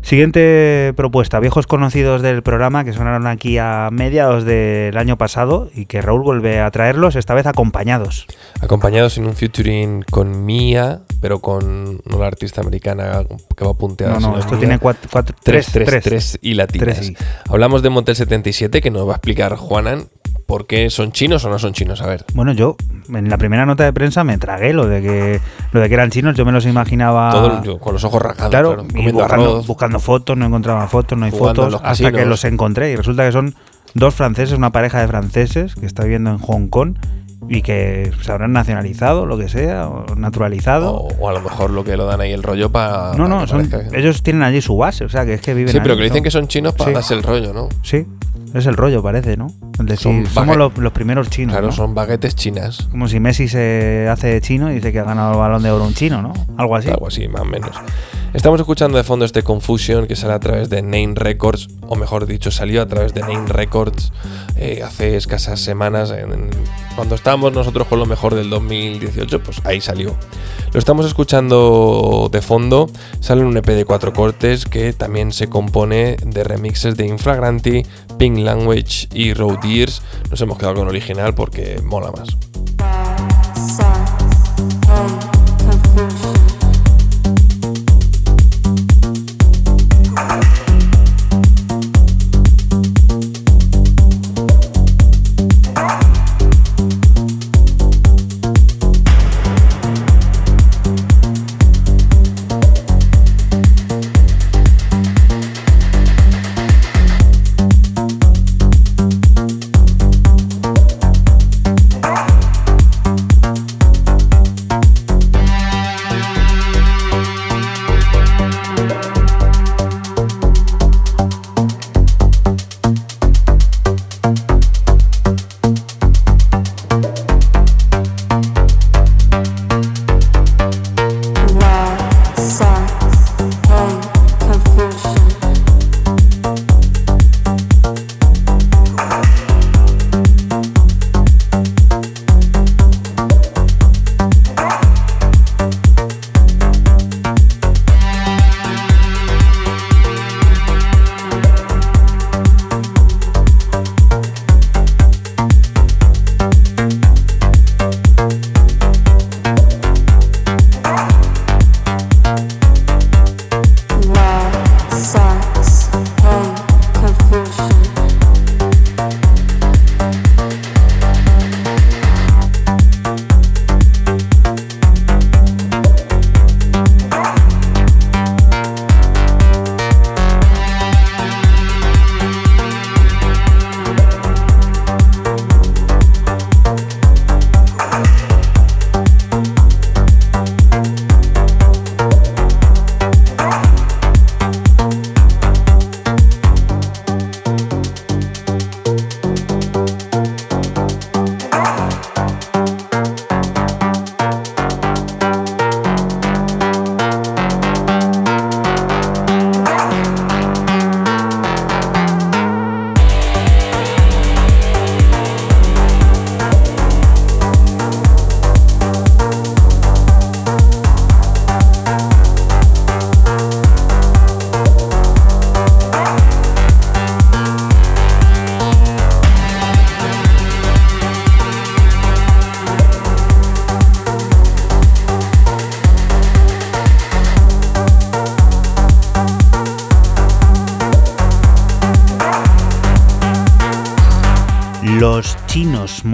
Siguiente propuesta, viejos conocidos del programa que sonaron aquí a mediados del año pasado y que Raúl vuelve a traerlos, esta vez acompañados. Acompañados en un featuring con Mia, pero con una artista americana que va punteada. No, no, esto tiene cuatro, tres, tres, tres, y latinas. Hablamos de Motel 77, que nos va a explicar Juanan ¿Por qué son chinos o no son chinos? A ver. Bueno, yo en la primera nota de prensa me tragué lo de que lo de que eran chinos, yo me los imaginaba Todo, con los ojos rasgados, claro, buscando, fotos, no encontraba fotos, no hay fotos, hasta que los encontré y resulta que son dos franceses, una pareja de franceses que está viviendo en Hong Kong y que se habrán nacionalizado, lo que sea, o naturalizado. O, a lo mejor lo que lo dan ahí el rollo para. No, no, ellos tienen allí su base, o sea, que es que viven. Sí, pero que dicen que son chinos para darse el rollo, ¿no? Sí, es el rollo, parece, ¿no? Es decir, somos los, primeros chinos. Claro, son baguetes chinas. Como si Messi se hace chino y dice que ha ganado el balón de oro un chino, ¿no? Algo así. Algo así, más o menos. Estamos escuchando de fondo este Confusion que sale a través de Name Records, o mejor dicho, salió a través de Name Records eh, hace escasas semanas. cuando estábamos nosotros con lo mejor del 2018, pues ahí salió. Lo estamos escuchando de fondo, sale un EP de cuatro cortes que también se compone de remixes de Infragranti, Pink Language y Road Ears. Nos hemos quedado con original porque mola más.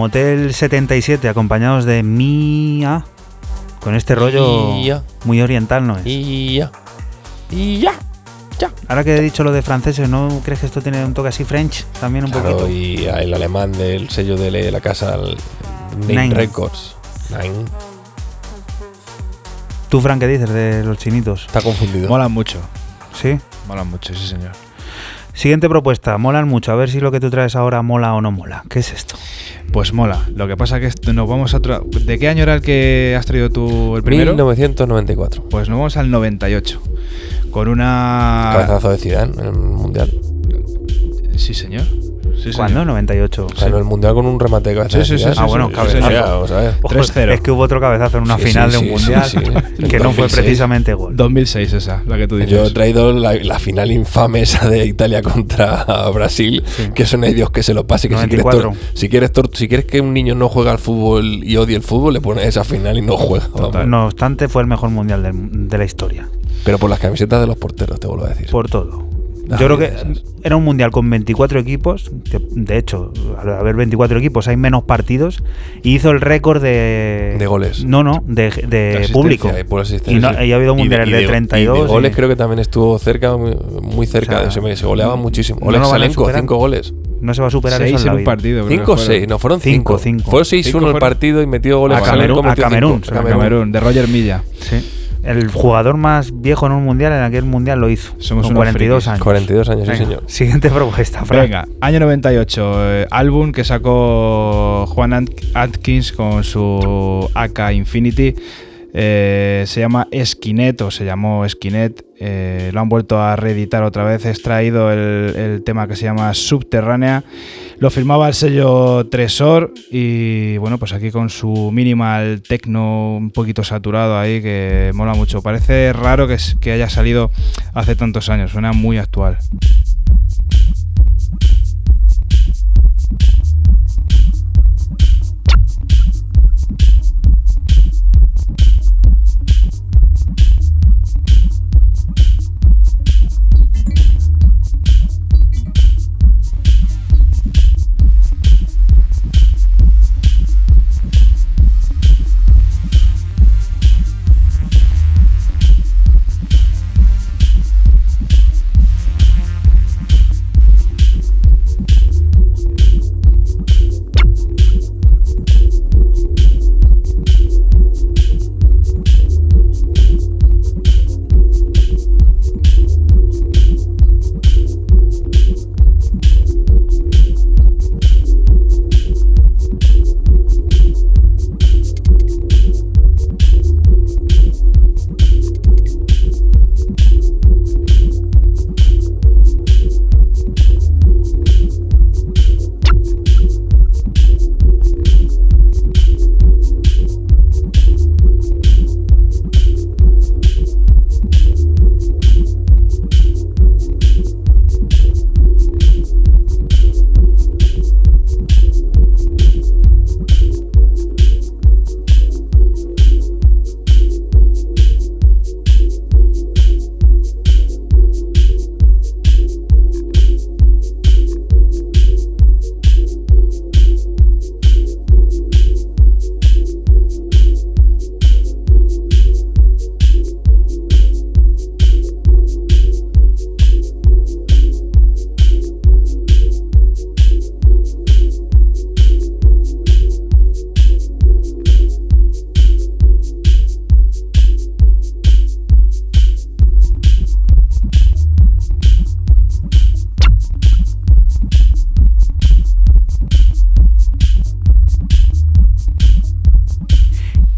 Motel 77 acompañados de Mia con este rollo muy oriental, ¿no es? Y ya. Y ya. Ahora que he dicho lo de franceses, ¿no crees que esto tiene un toque así French también un poquito? Y el alemán del sello de la casa Nine, Records. Nine. ¿Tú, Fran, qué dices de los chinitos? Está confundido. Molan mucho. ¿Sí? Molan mucho, sí, señor. Siguiente propuesta, molan mucho. A ver si lo que tú traes ahora mola o no mola. ¿Qué es esto? Pues mola. Lo que pasa que nos vamos a otro. ¿De qué año era el que has traído tú el primero? 1994. Pues nos vamos al 98. Con una. Cabezazo de Zidane en el Mundial. Sí, señor. Sí, ¿Cuándo? señor. 98. Ganó el Mundial con un remate de cabeza Sí, sí, sí, sí, Ah, bueno, sí, cabezazo. sí, 3-0. Es que hubo otro cabezazo en una Sí, final sí, de un sí, mundial sí, sí. que no fue 2006. precisamente gol. 2006 esa, la que tú dices. Yo he traído la, la final infame esa de Italia contra Brasil, que eso no hay Dios que se lo pase. Que si quieres, 94. tor- si, quieres tor- si quieres que un niño no juegue al fútbol y odie el fútbol, le pones esa final y no juega. No obstante, fue el mejor mundial de, la historia. Pero por las camisetas de los porteros, te vuelvo a decir. Por todo. Yo creo que era un mundial con 24 equipos. que, de hecho, al haber 24 equipos hay menos partidos. Y hizo el récord de. De goles. No, no, de, de público. Y por Y, asistencia. no- y ha habido de- mundiales y de, 32. Y de goles y- creo que también estuvo cerca, muy, cerca. O sea, de ese, se goleaba muchísimo. no Oleg a Salenko, superar. 5 goles. No se va a superar Seis eso en en la un vida. partido. creo que 5 o fueron. 6, no fueron Cinco, 5. cinco. Fue 6-1 Cinco el partido y metió goles. A Camerún, a metió Camerún, cinco. a A Camerún, de Roger Milla. Sí. El jugador más viejo en un mundial, en aquel mundial lo hizo. Somos con unos 42 frikis. años. 42 años, sí, Venga, señor. Siguiente propuesta, Fran. Venga, año 98, eh, álbum que sacó Juan Atkins con su AK Infinity. Eh, se llama Esquinet o se llamó Esquinet. eh, lo han vuelto a reeditar otra vez. He extraído el, tema que se llama Subterránea. Lo firmaba el sello Tresor y bueno, pues aquí con su minimal techno un poquito saturado ahí que mola mucho. Parece raro que, que haya salido hace tantos años, suena muy actual.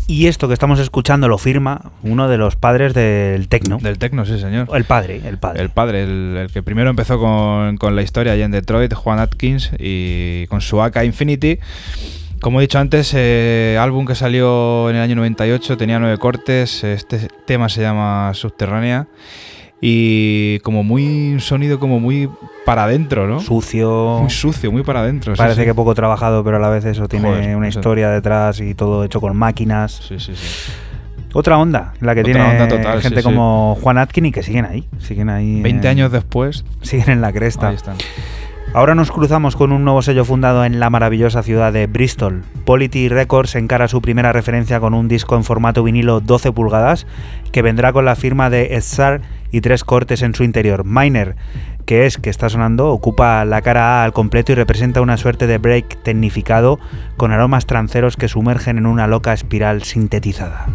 Y esto que estamos escuchando lo firma uno de los padres del tecno. Del techno, sí, señor. El padre, el padre. El padre, el, el que primero empezó con, con la historia allá en Detroit, Juan Atkins, y con su AK Infinity. Como he dicho antes, eh, álbum que salió en el año 98, tenía nueve cortes, este tema se llama Subterránea, y como muy, un sonido como muy para adentro, ¿no? Sucio. Muy sucio, muy para adentro. Parece sí. que poco trabajado, pero a la vez eso tiene Joder, una eso. historia detrás y todo hecho con máquinas. Sí, sí, sí. Otra onda, la que Otra tiene total, gente sí, como Juan Atkin y que siguen ahí. Siguen ahí. 20 en- años después, Siguen en la cresta. ahí están. Ahora nos cruzamos con un nuevo sello fundado en la maravillosa ciudad de Bristol. Polity Records encara su primera referencia con un disco en formato vinilo 12 pulgadas que vendrá con la firma de Star y tres cortes en su interior. Miner, que es que está sonando, ocupa la cara A al completo y representa una suerte de break tecnificado con aromas tranceros que sumergen en una loca espiral sintetizada.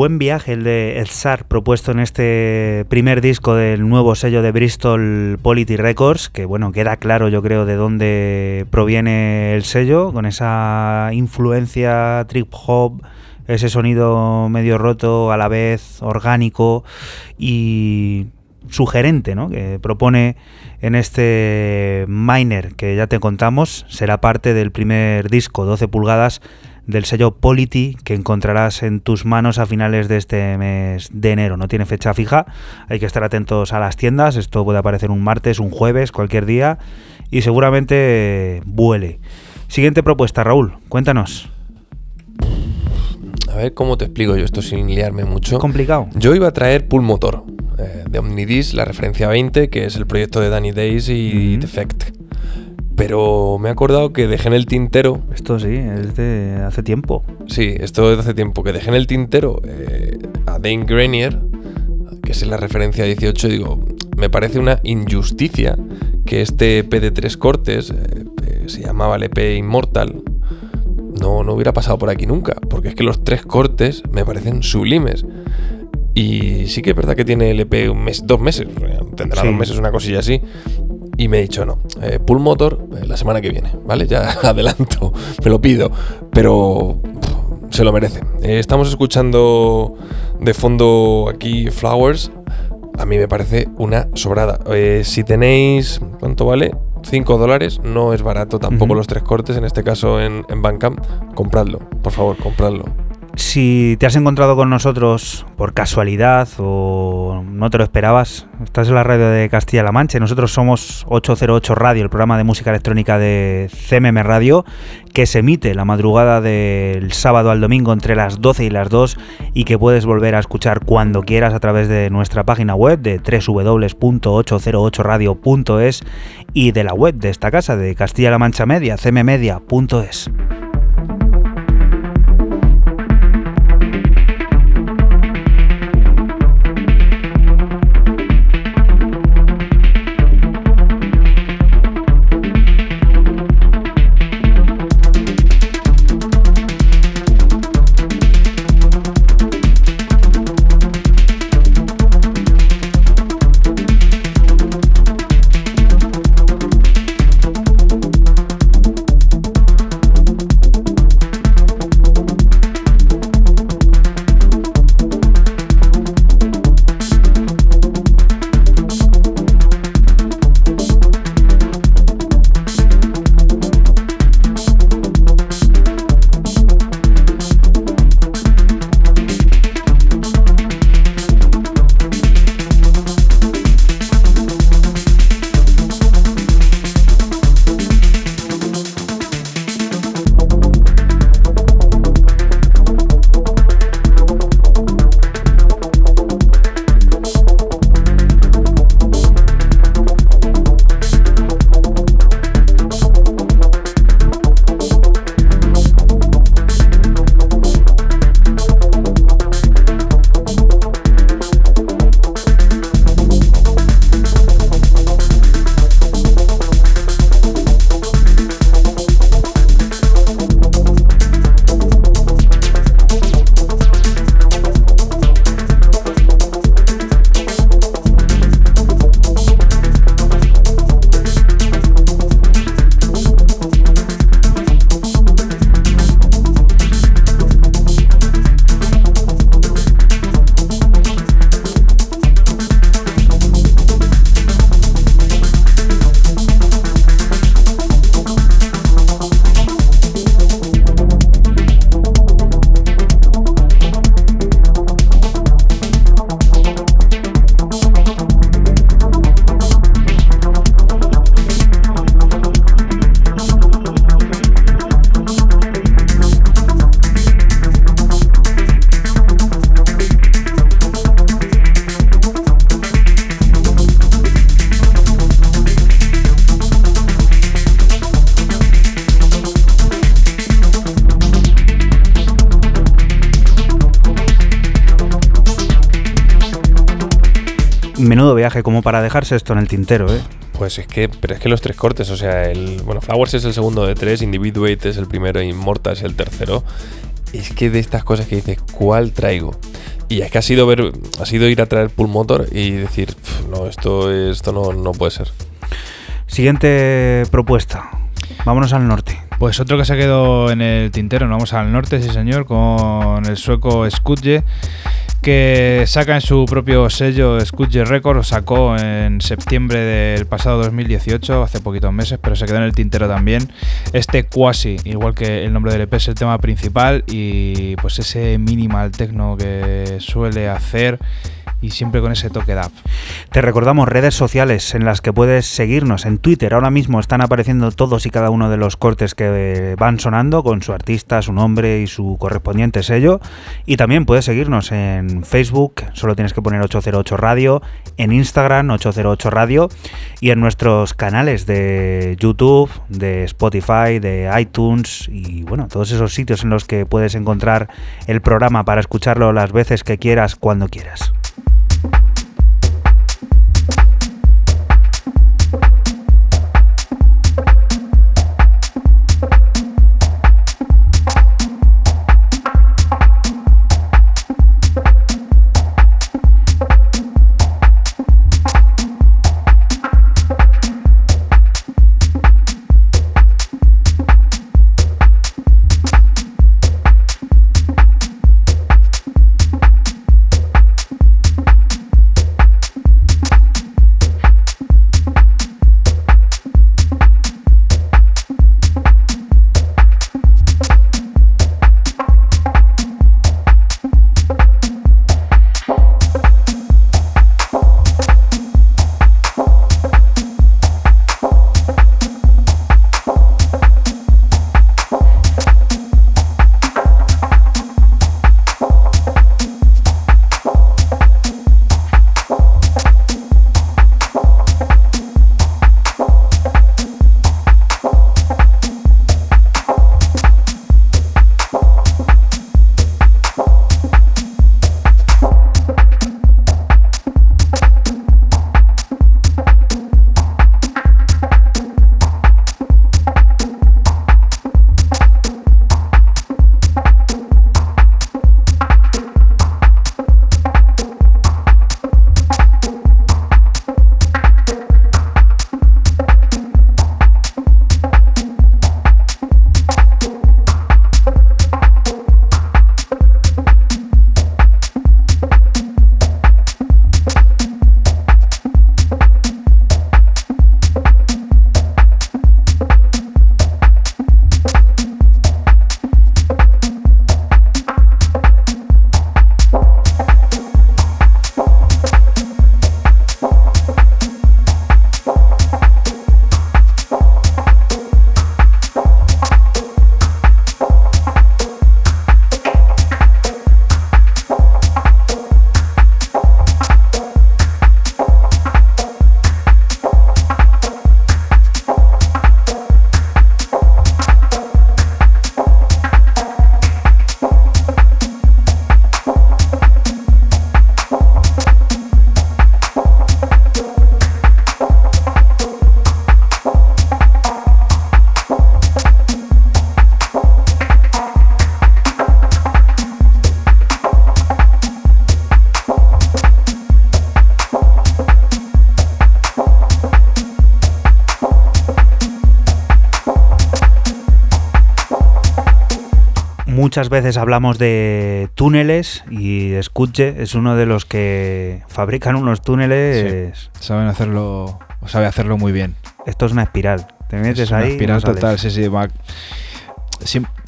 Buen viaje el de Edsar propuesto en este primer disco del nuevo sello de Bristol Polity Records, que bueno, queda claro yo creo de dónde proviene el sello, con esa influencia trip hop, ese sonido medio roto, a la vez orgánico y sugerente, ¿no? que propone en este Miner que ya te contamos, será parte del primer disco 12 pulgadas del sello Polity que encontrarás en tus manos a finales de este mes de enero. No tiene fecha fija, hay que estar atentos a las tiendas, esto puede aparecer un martes, un jueves, cualquier día y seguramente vuele. Siguiente propuesta, Raúl, cuéntanos. A ver cómo te explico yo esto sin liarme mucho. complicado. Yo iba a traer Pulmotor eh, de Omnidis, la referencia 20, que es el proyecto de Danny Days y Defect pero me he acordado que dejé en el tintero. Esto sí, es de hace tiempo. Sí, esto es de hace tiempo. Que dejé en el tintero eh, a Dane Grenier, que es la referencia 18. Digo, me parece una injusticia que este EP de tres cortes, eh, eh, se llamaba el EP Immortal, no, no hubiera pasado por aquí nunca. Porque es que los tres cortes me parecen sublimes. Y sí que es verdad que tiene el EP un mes, dos meses, tendrá dos meses, una cosilla así y me he dicho no. Eh, Pull Motor eh, la semana que viene, ¿vale? Ya adelanto, me lo pido, pero se lo merece. Eh, estamos escuchando de fondo aquí Flowers. A mí me parece una sobrada. si tenéis, ¿cuánto vale? 5 dólares, no es barato tampoco los tres cortes, en este caso en, en Bandcamp. Compradlo, por favor, compradlo. Si te has encontrado con nosotros por casualidad o no te lo esperabas, estás en la radio de Castilla-La Mancha. Nosotros somos 808 Radio, el programa de música electrónica de CMM Radio, que se emite la madrugada del sábado al domingo entre las 12 y las 2 y que puedes volver a escuchar cuando quieras a través de nuestra página web de www.808radio.es y de la web de esta casa de Castilla-La Mancha Media, cmmedia.es. viaje como para dejarse esto en el tintero, ¿eh? Pues es que, pero es que los tres cortes, o sea, el, bueno, Flowers es el segundo de tres, Individuate es el primero, Immortal es el tercero. es que de estas cosas que dices, ¿cuál traigo? Y es que ha sido ver, ha sido ir a traer Pulmotor y decir, no, esto, esto no, no puede ser. Siguiente propuesta. Vámonos al norte. Pues otro que se ha quedado en el tintero, nos vamos al norte, sí señor, con el sueco Skudje, que saca en su propio sello Skudje Records, sacó en septiembre del pasado 2018, hace poquitos meses, pero se quedó en el tintero también. Este Quasi, igual que el nombre del EP, es el tema principal y pues ese minimal techno que suele hacer y siempre con ese toque DAP. Te recordamos redes sociales en las que puedes seguirnos. En Twitter ahora mismo están apareciendo todos y cada uno de los cortes que van sonando con su artista, su nombre y su correspondiente sello. Y también puedes seguirnos en Facebook, solo tienes que poner 808 Radio, en Instagram 808 Radio y en nuestros canales de YouTube, de Spotify, de iTunes y bueno, todos esos sitios en los que puedes encontrar el programa para escucharlo las veces que quieras, cuando quieras. Muchas veces hablamos de túneles y Escuche es uno de los que fabrican unos túneles. Saben hacerlo, sabe hacerlo muy bien. Esto es una espiral. Te metes es una Espiral total, sí, sí.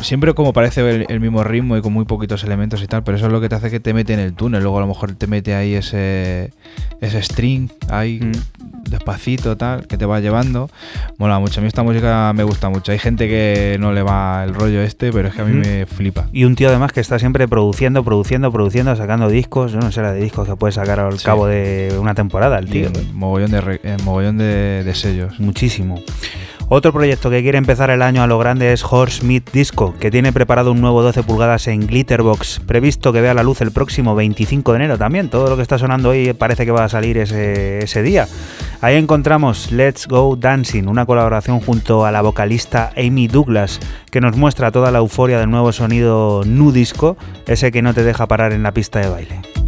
Siempre, como parece el, mismo ritmo y con muy poquitos elementos y tal, pero eso es lo que te hace que te mete en el túnel. Luego a lo mejor te mete ahí ese, ese string ahí mm despacito, tal, que te va llevando. Mola mucho. A mí esta música me gusta mucho. Hay gente que no le va el rollo este, pero es que a mí me flipa. Y un tío además que está siempre produciendo, produciendo, produciendo, sacando discos. Yo no sé la de discos que puede sacar al cabo de una temporada el tío. mogollón de, mogollón de, de sellos. Muchísimo. Otro proyecto que quiere empezar el año a lo grande es Horse Meat Disco, que tiene preparado un nuevo 12 pulgadas en Glitterbox, previsto que vea la luz el próximo 25 de enero también. Todo lo que está sonando hoy parece que va a salir ese, ese día. Ahí encontramos Let's Go Dancing, una colaboración junto a la vocalista Amy Douglas, que nos muestra toda la euforia del nuevo sonido nu disco, ese que no te deja parar en la pista de baile.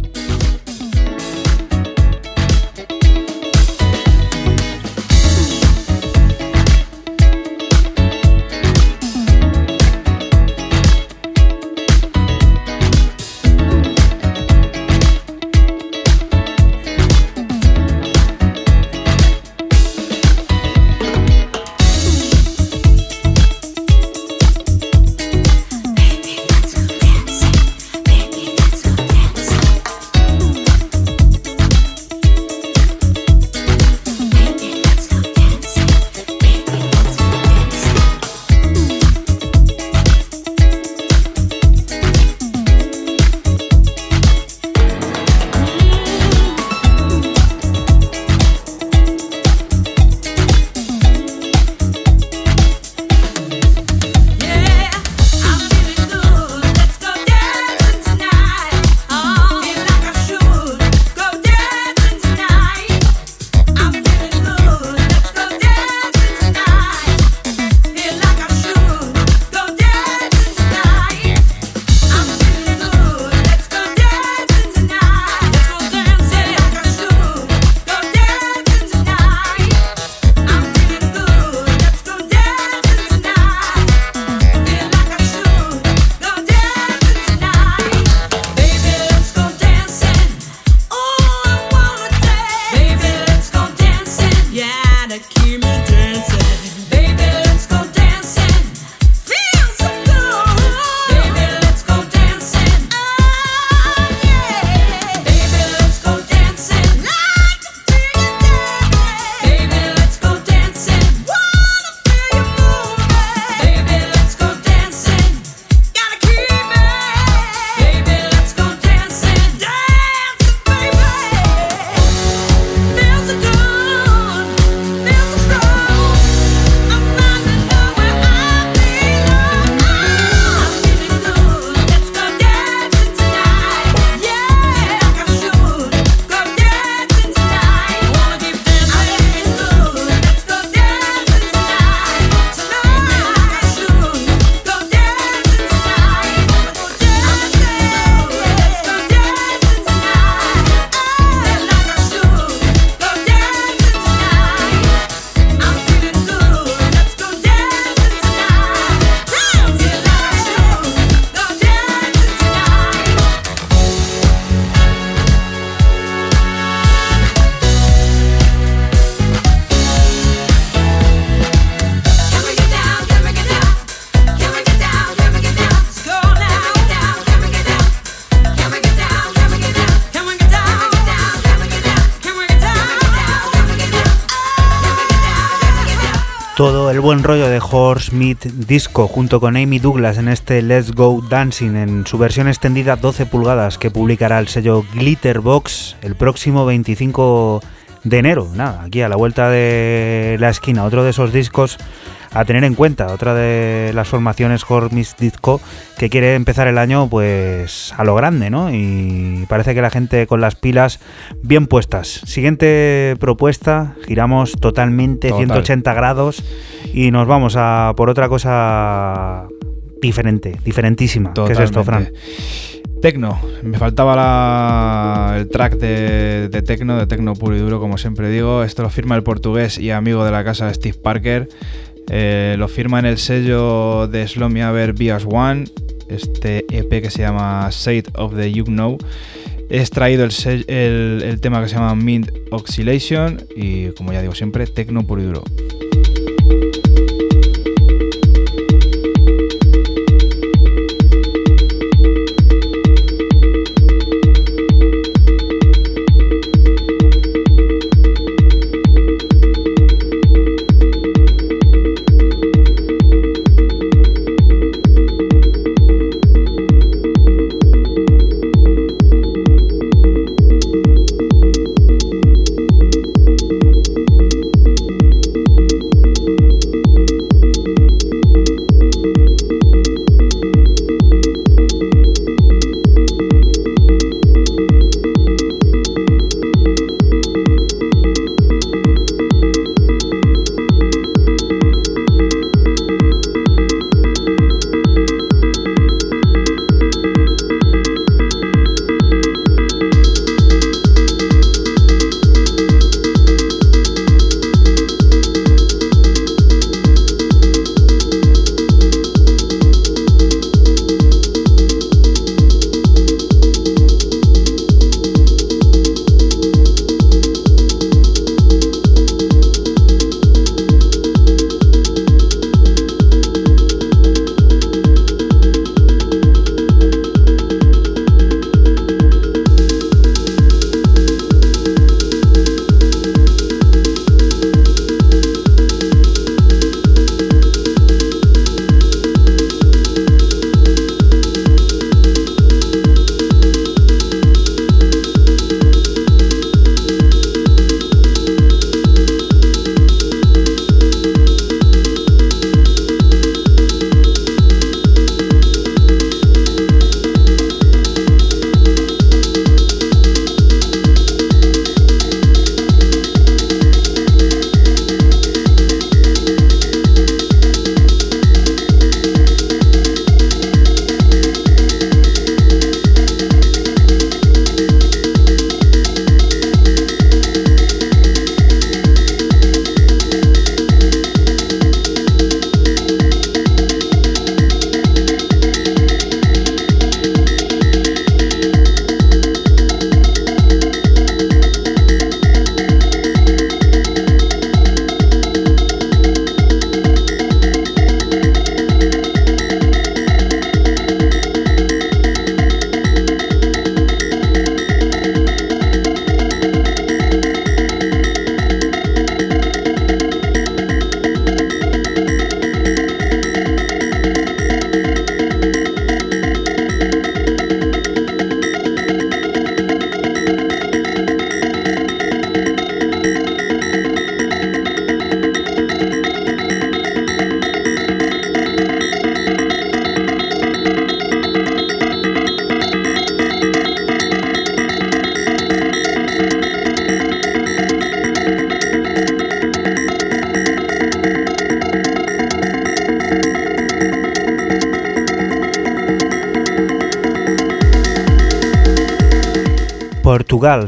Horse Disco junto con Amy Douglas en este Let's Go Dancing en su versión extendida 12 pulgadas que publicará el sello Glitterbox el próximo 25 de enero. Nada, aquí a la vuelta de la esquina, otro de esos discos a tener en cuenta. Otra de las formaciones Hormis Disco que quiere empezar el año pues a lo grande, ¿no? Y parece que la gente con las pilas bien puestas. Siguiente propuesta, giramos totalmente 180 grados y nos vamos a por otra cosa diferente, diferentísima. ¿Qué es esto, Fran? Tecno, me faltaba el track de, de Tecno, de Tecno puro y duro, como siempre digo. Esto lo firma el portugués y amigo de la casa Steve Parker. Eh, lo firma en el sello de Slomy Aver Bias One, este EP que se llama State of the You Know. He extraído el, el, tema que se llama Mint Oscillation y, como ya digo siempre, tecno puro.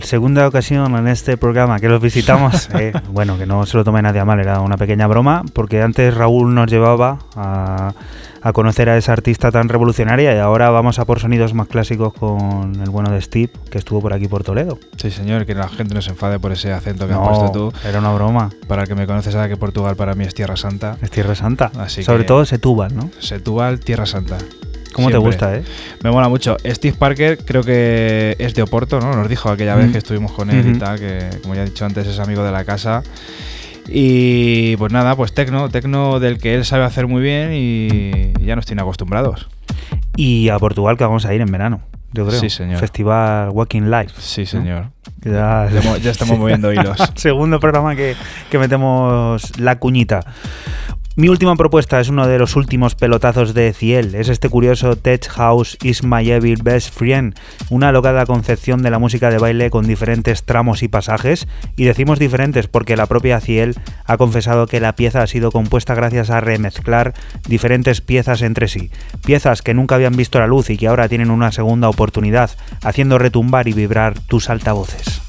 Segunda ocasión en este programa que los visitamos. Eh, bueno, que no se lo tome nadie a mal, era una pequeña broma, porque antes Raúl nos llevaba a, a conocer a esa artista tan revolucionaria y ahora vamos a por sonidos más clásicos con el bueno de Steve, que estuvo por aquí por Toledo. Sí, señor, que la gente no se enfade por ese acento que No, has puesto tú. Era una broma. Para el que me conoce sabe que Portugal para mí es Tierra Santa. Es Tierra Santa. Así Sobre que- todo Setúbal, ¿no? Setúbal, Tierra Santa. ¿Cómo te gusta, eh? Me mola mucho. Steve Parker creo que es de Oporto, ¿no? Nos dijo aquella vez que estuvimos con él y tal, que como ya he dicho antes es amigo de la casa. Y pues nada, pues tecno, tecno del que él sabe hacer muy bien y ya nos tiene acostumbrados. Y a Portugal que vamos a ir en verano, yo creo. Sí, señor. Festival Walking Life. Sí, señor. ya- ya estamos moviendo hilos. Segundo programa que, que metemos la cuñita. Mi última propuesta es uno de los últimos pelotazos de Ciel. Es este curioso Tech House is my evil best friend. Una locada concepción de la música de baile con diferentes tramos y pasajes. Y decimos diferentes porque la propia Ciel ha confesado que la pieza ha sido compuesta gracias a remezclar diferentes piezas entre sí. Piezas que nunca habían visto la luz y que ahora tienen una segunda oportunidad, haciendo retumbar y vibrar tus altavoces.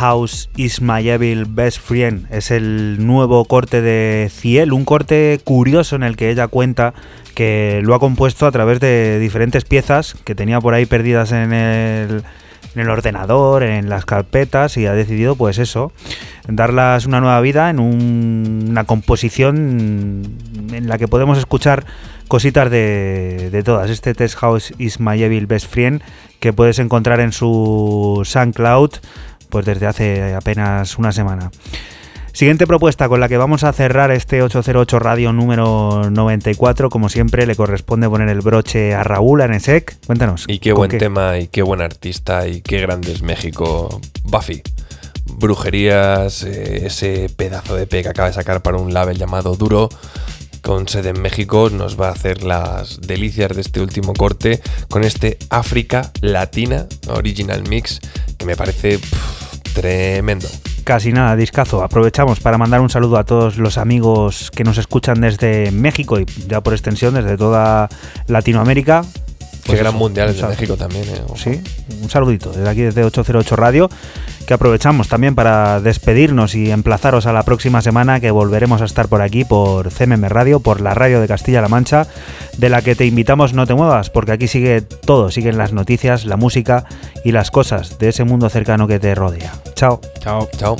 House is my evil best friend es el nuevo corte de Ciel, un corte curioso en el que ella cuenta que lo ha compuesto a través de diferentes piezas que tenía por ahí perdidas en el en el ordenador, en las carpetas y ha decidido pues eso, darlas una nueva vida en un- una composición en la que podemos escuchar cositas de, de todas. Este Test House is my evil best friend que puedes encontrar en su SoundCloud pues desde hace apenas una semana. Siguiente propuesta con la que vamos a cerrar este 808 Radio número 94. Como siempre, le corresponde poner el broche a Raúl Anesek. Cuéntanos. Y qué ¿con buen tema, y qué buen artista, y qué grande es México. Buffy. Brujerías, eh, ese pedazo de P que acaba de sacar para un label llamado Duro, con sede en México, nos va a hacer las delicias de este último corte con este África Latina Original Mix, que me parece tremendo. Casi nada, discazo. Aprovechamos para mandar un saludo a todos los amigos que nos escuchan desde México y ya por extensión desde toda Latinoamérica. Qué Pues gran eso, mundial un es de México también, eh. Sí, un saludito desde aquí desde 808 Radio que aprovechamos también para despedirnos y emplazaros a la próxima semana que volveremos a estar por aquí por CMM Radio, por la radio de Castilla-La Mancha, de la que te invitamos no te muevas porque aquí sigue todo, siguen las noticias, la música y las cosas de ese mundo cercano que te rodea. Chao. Chao. Chao.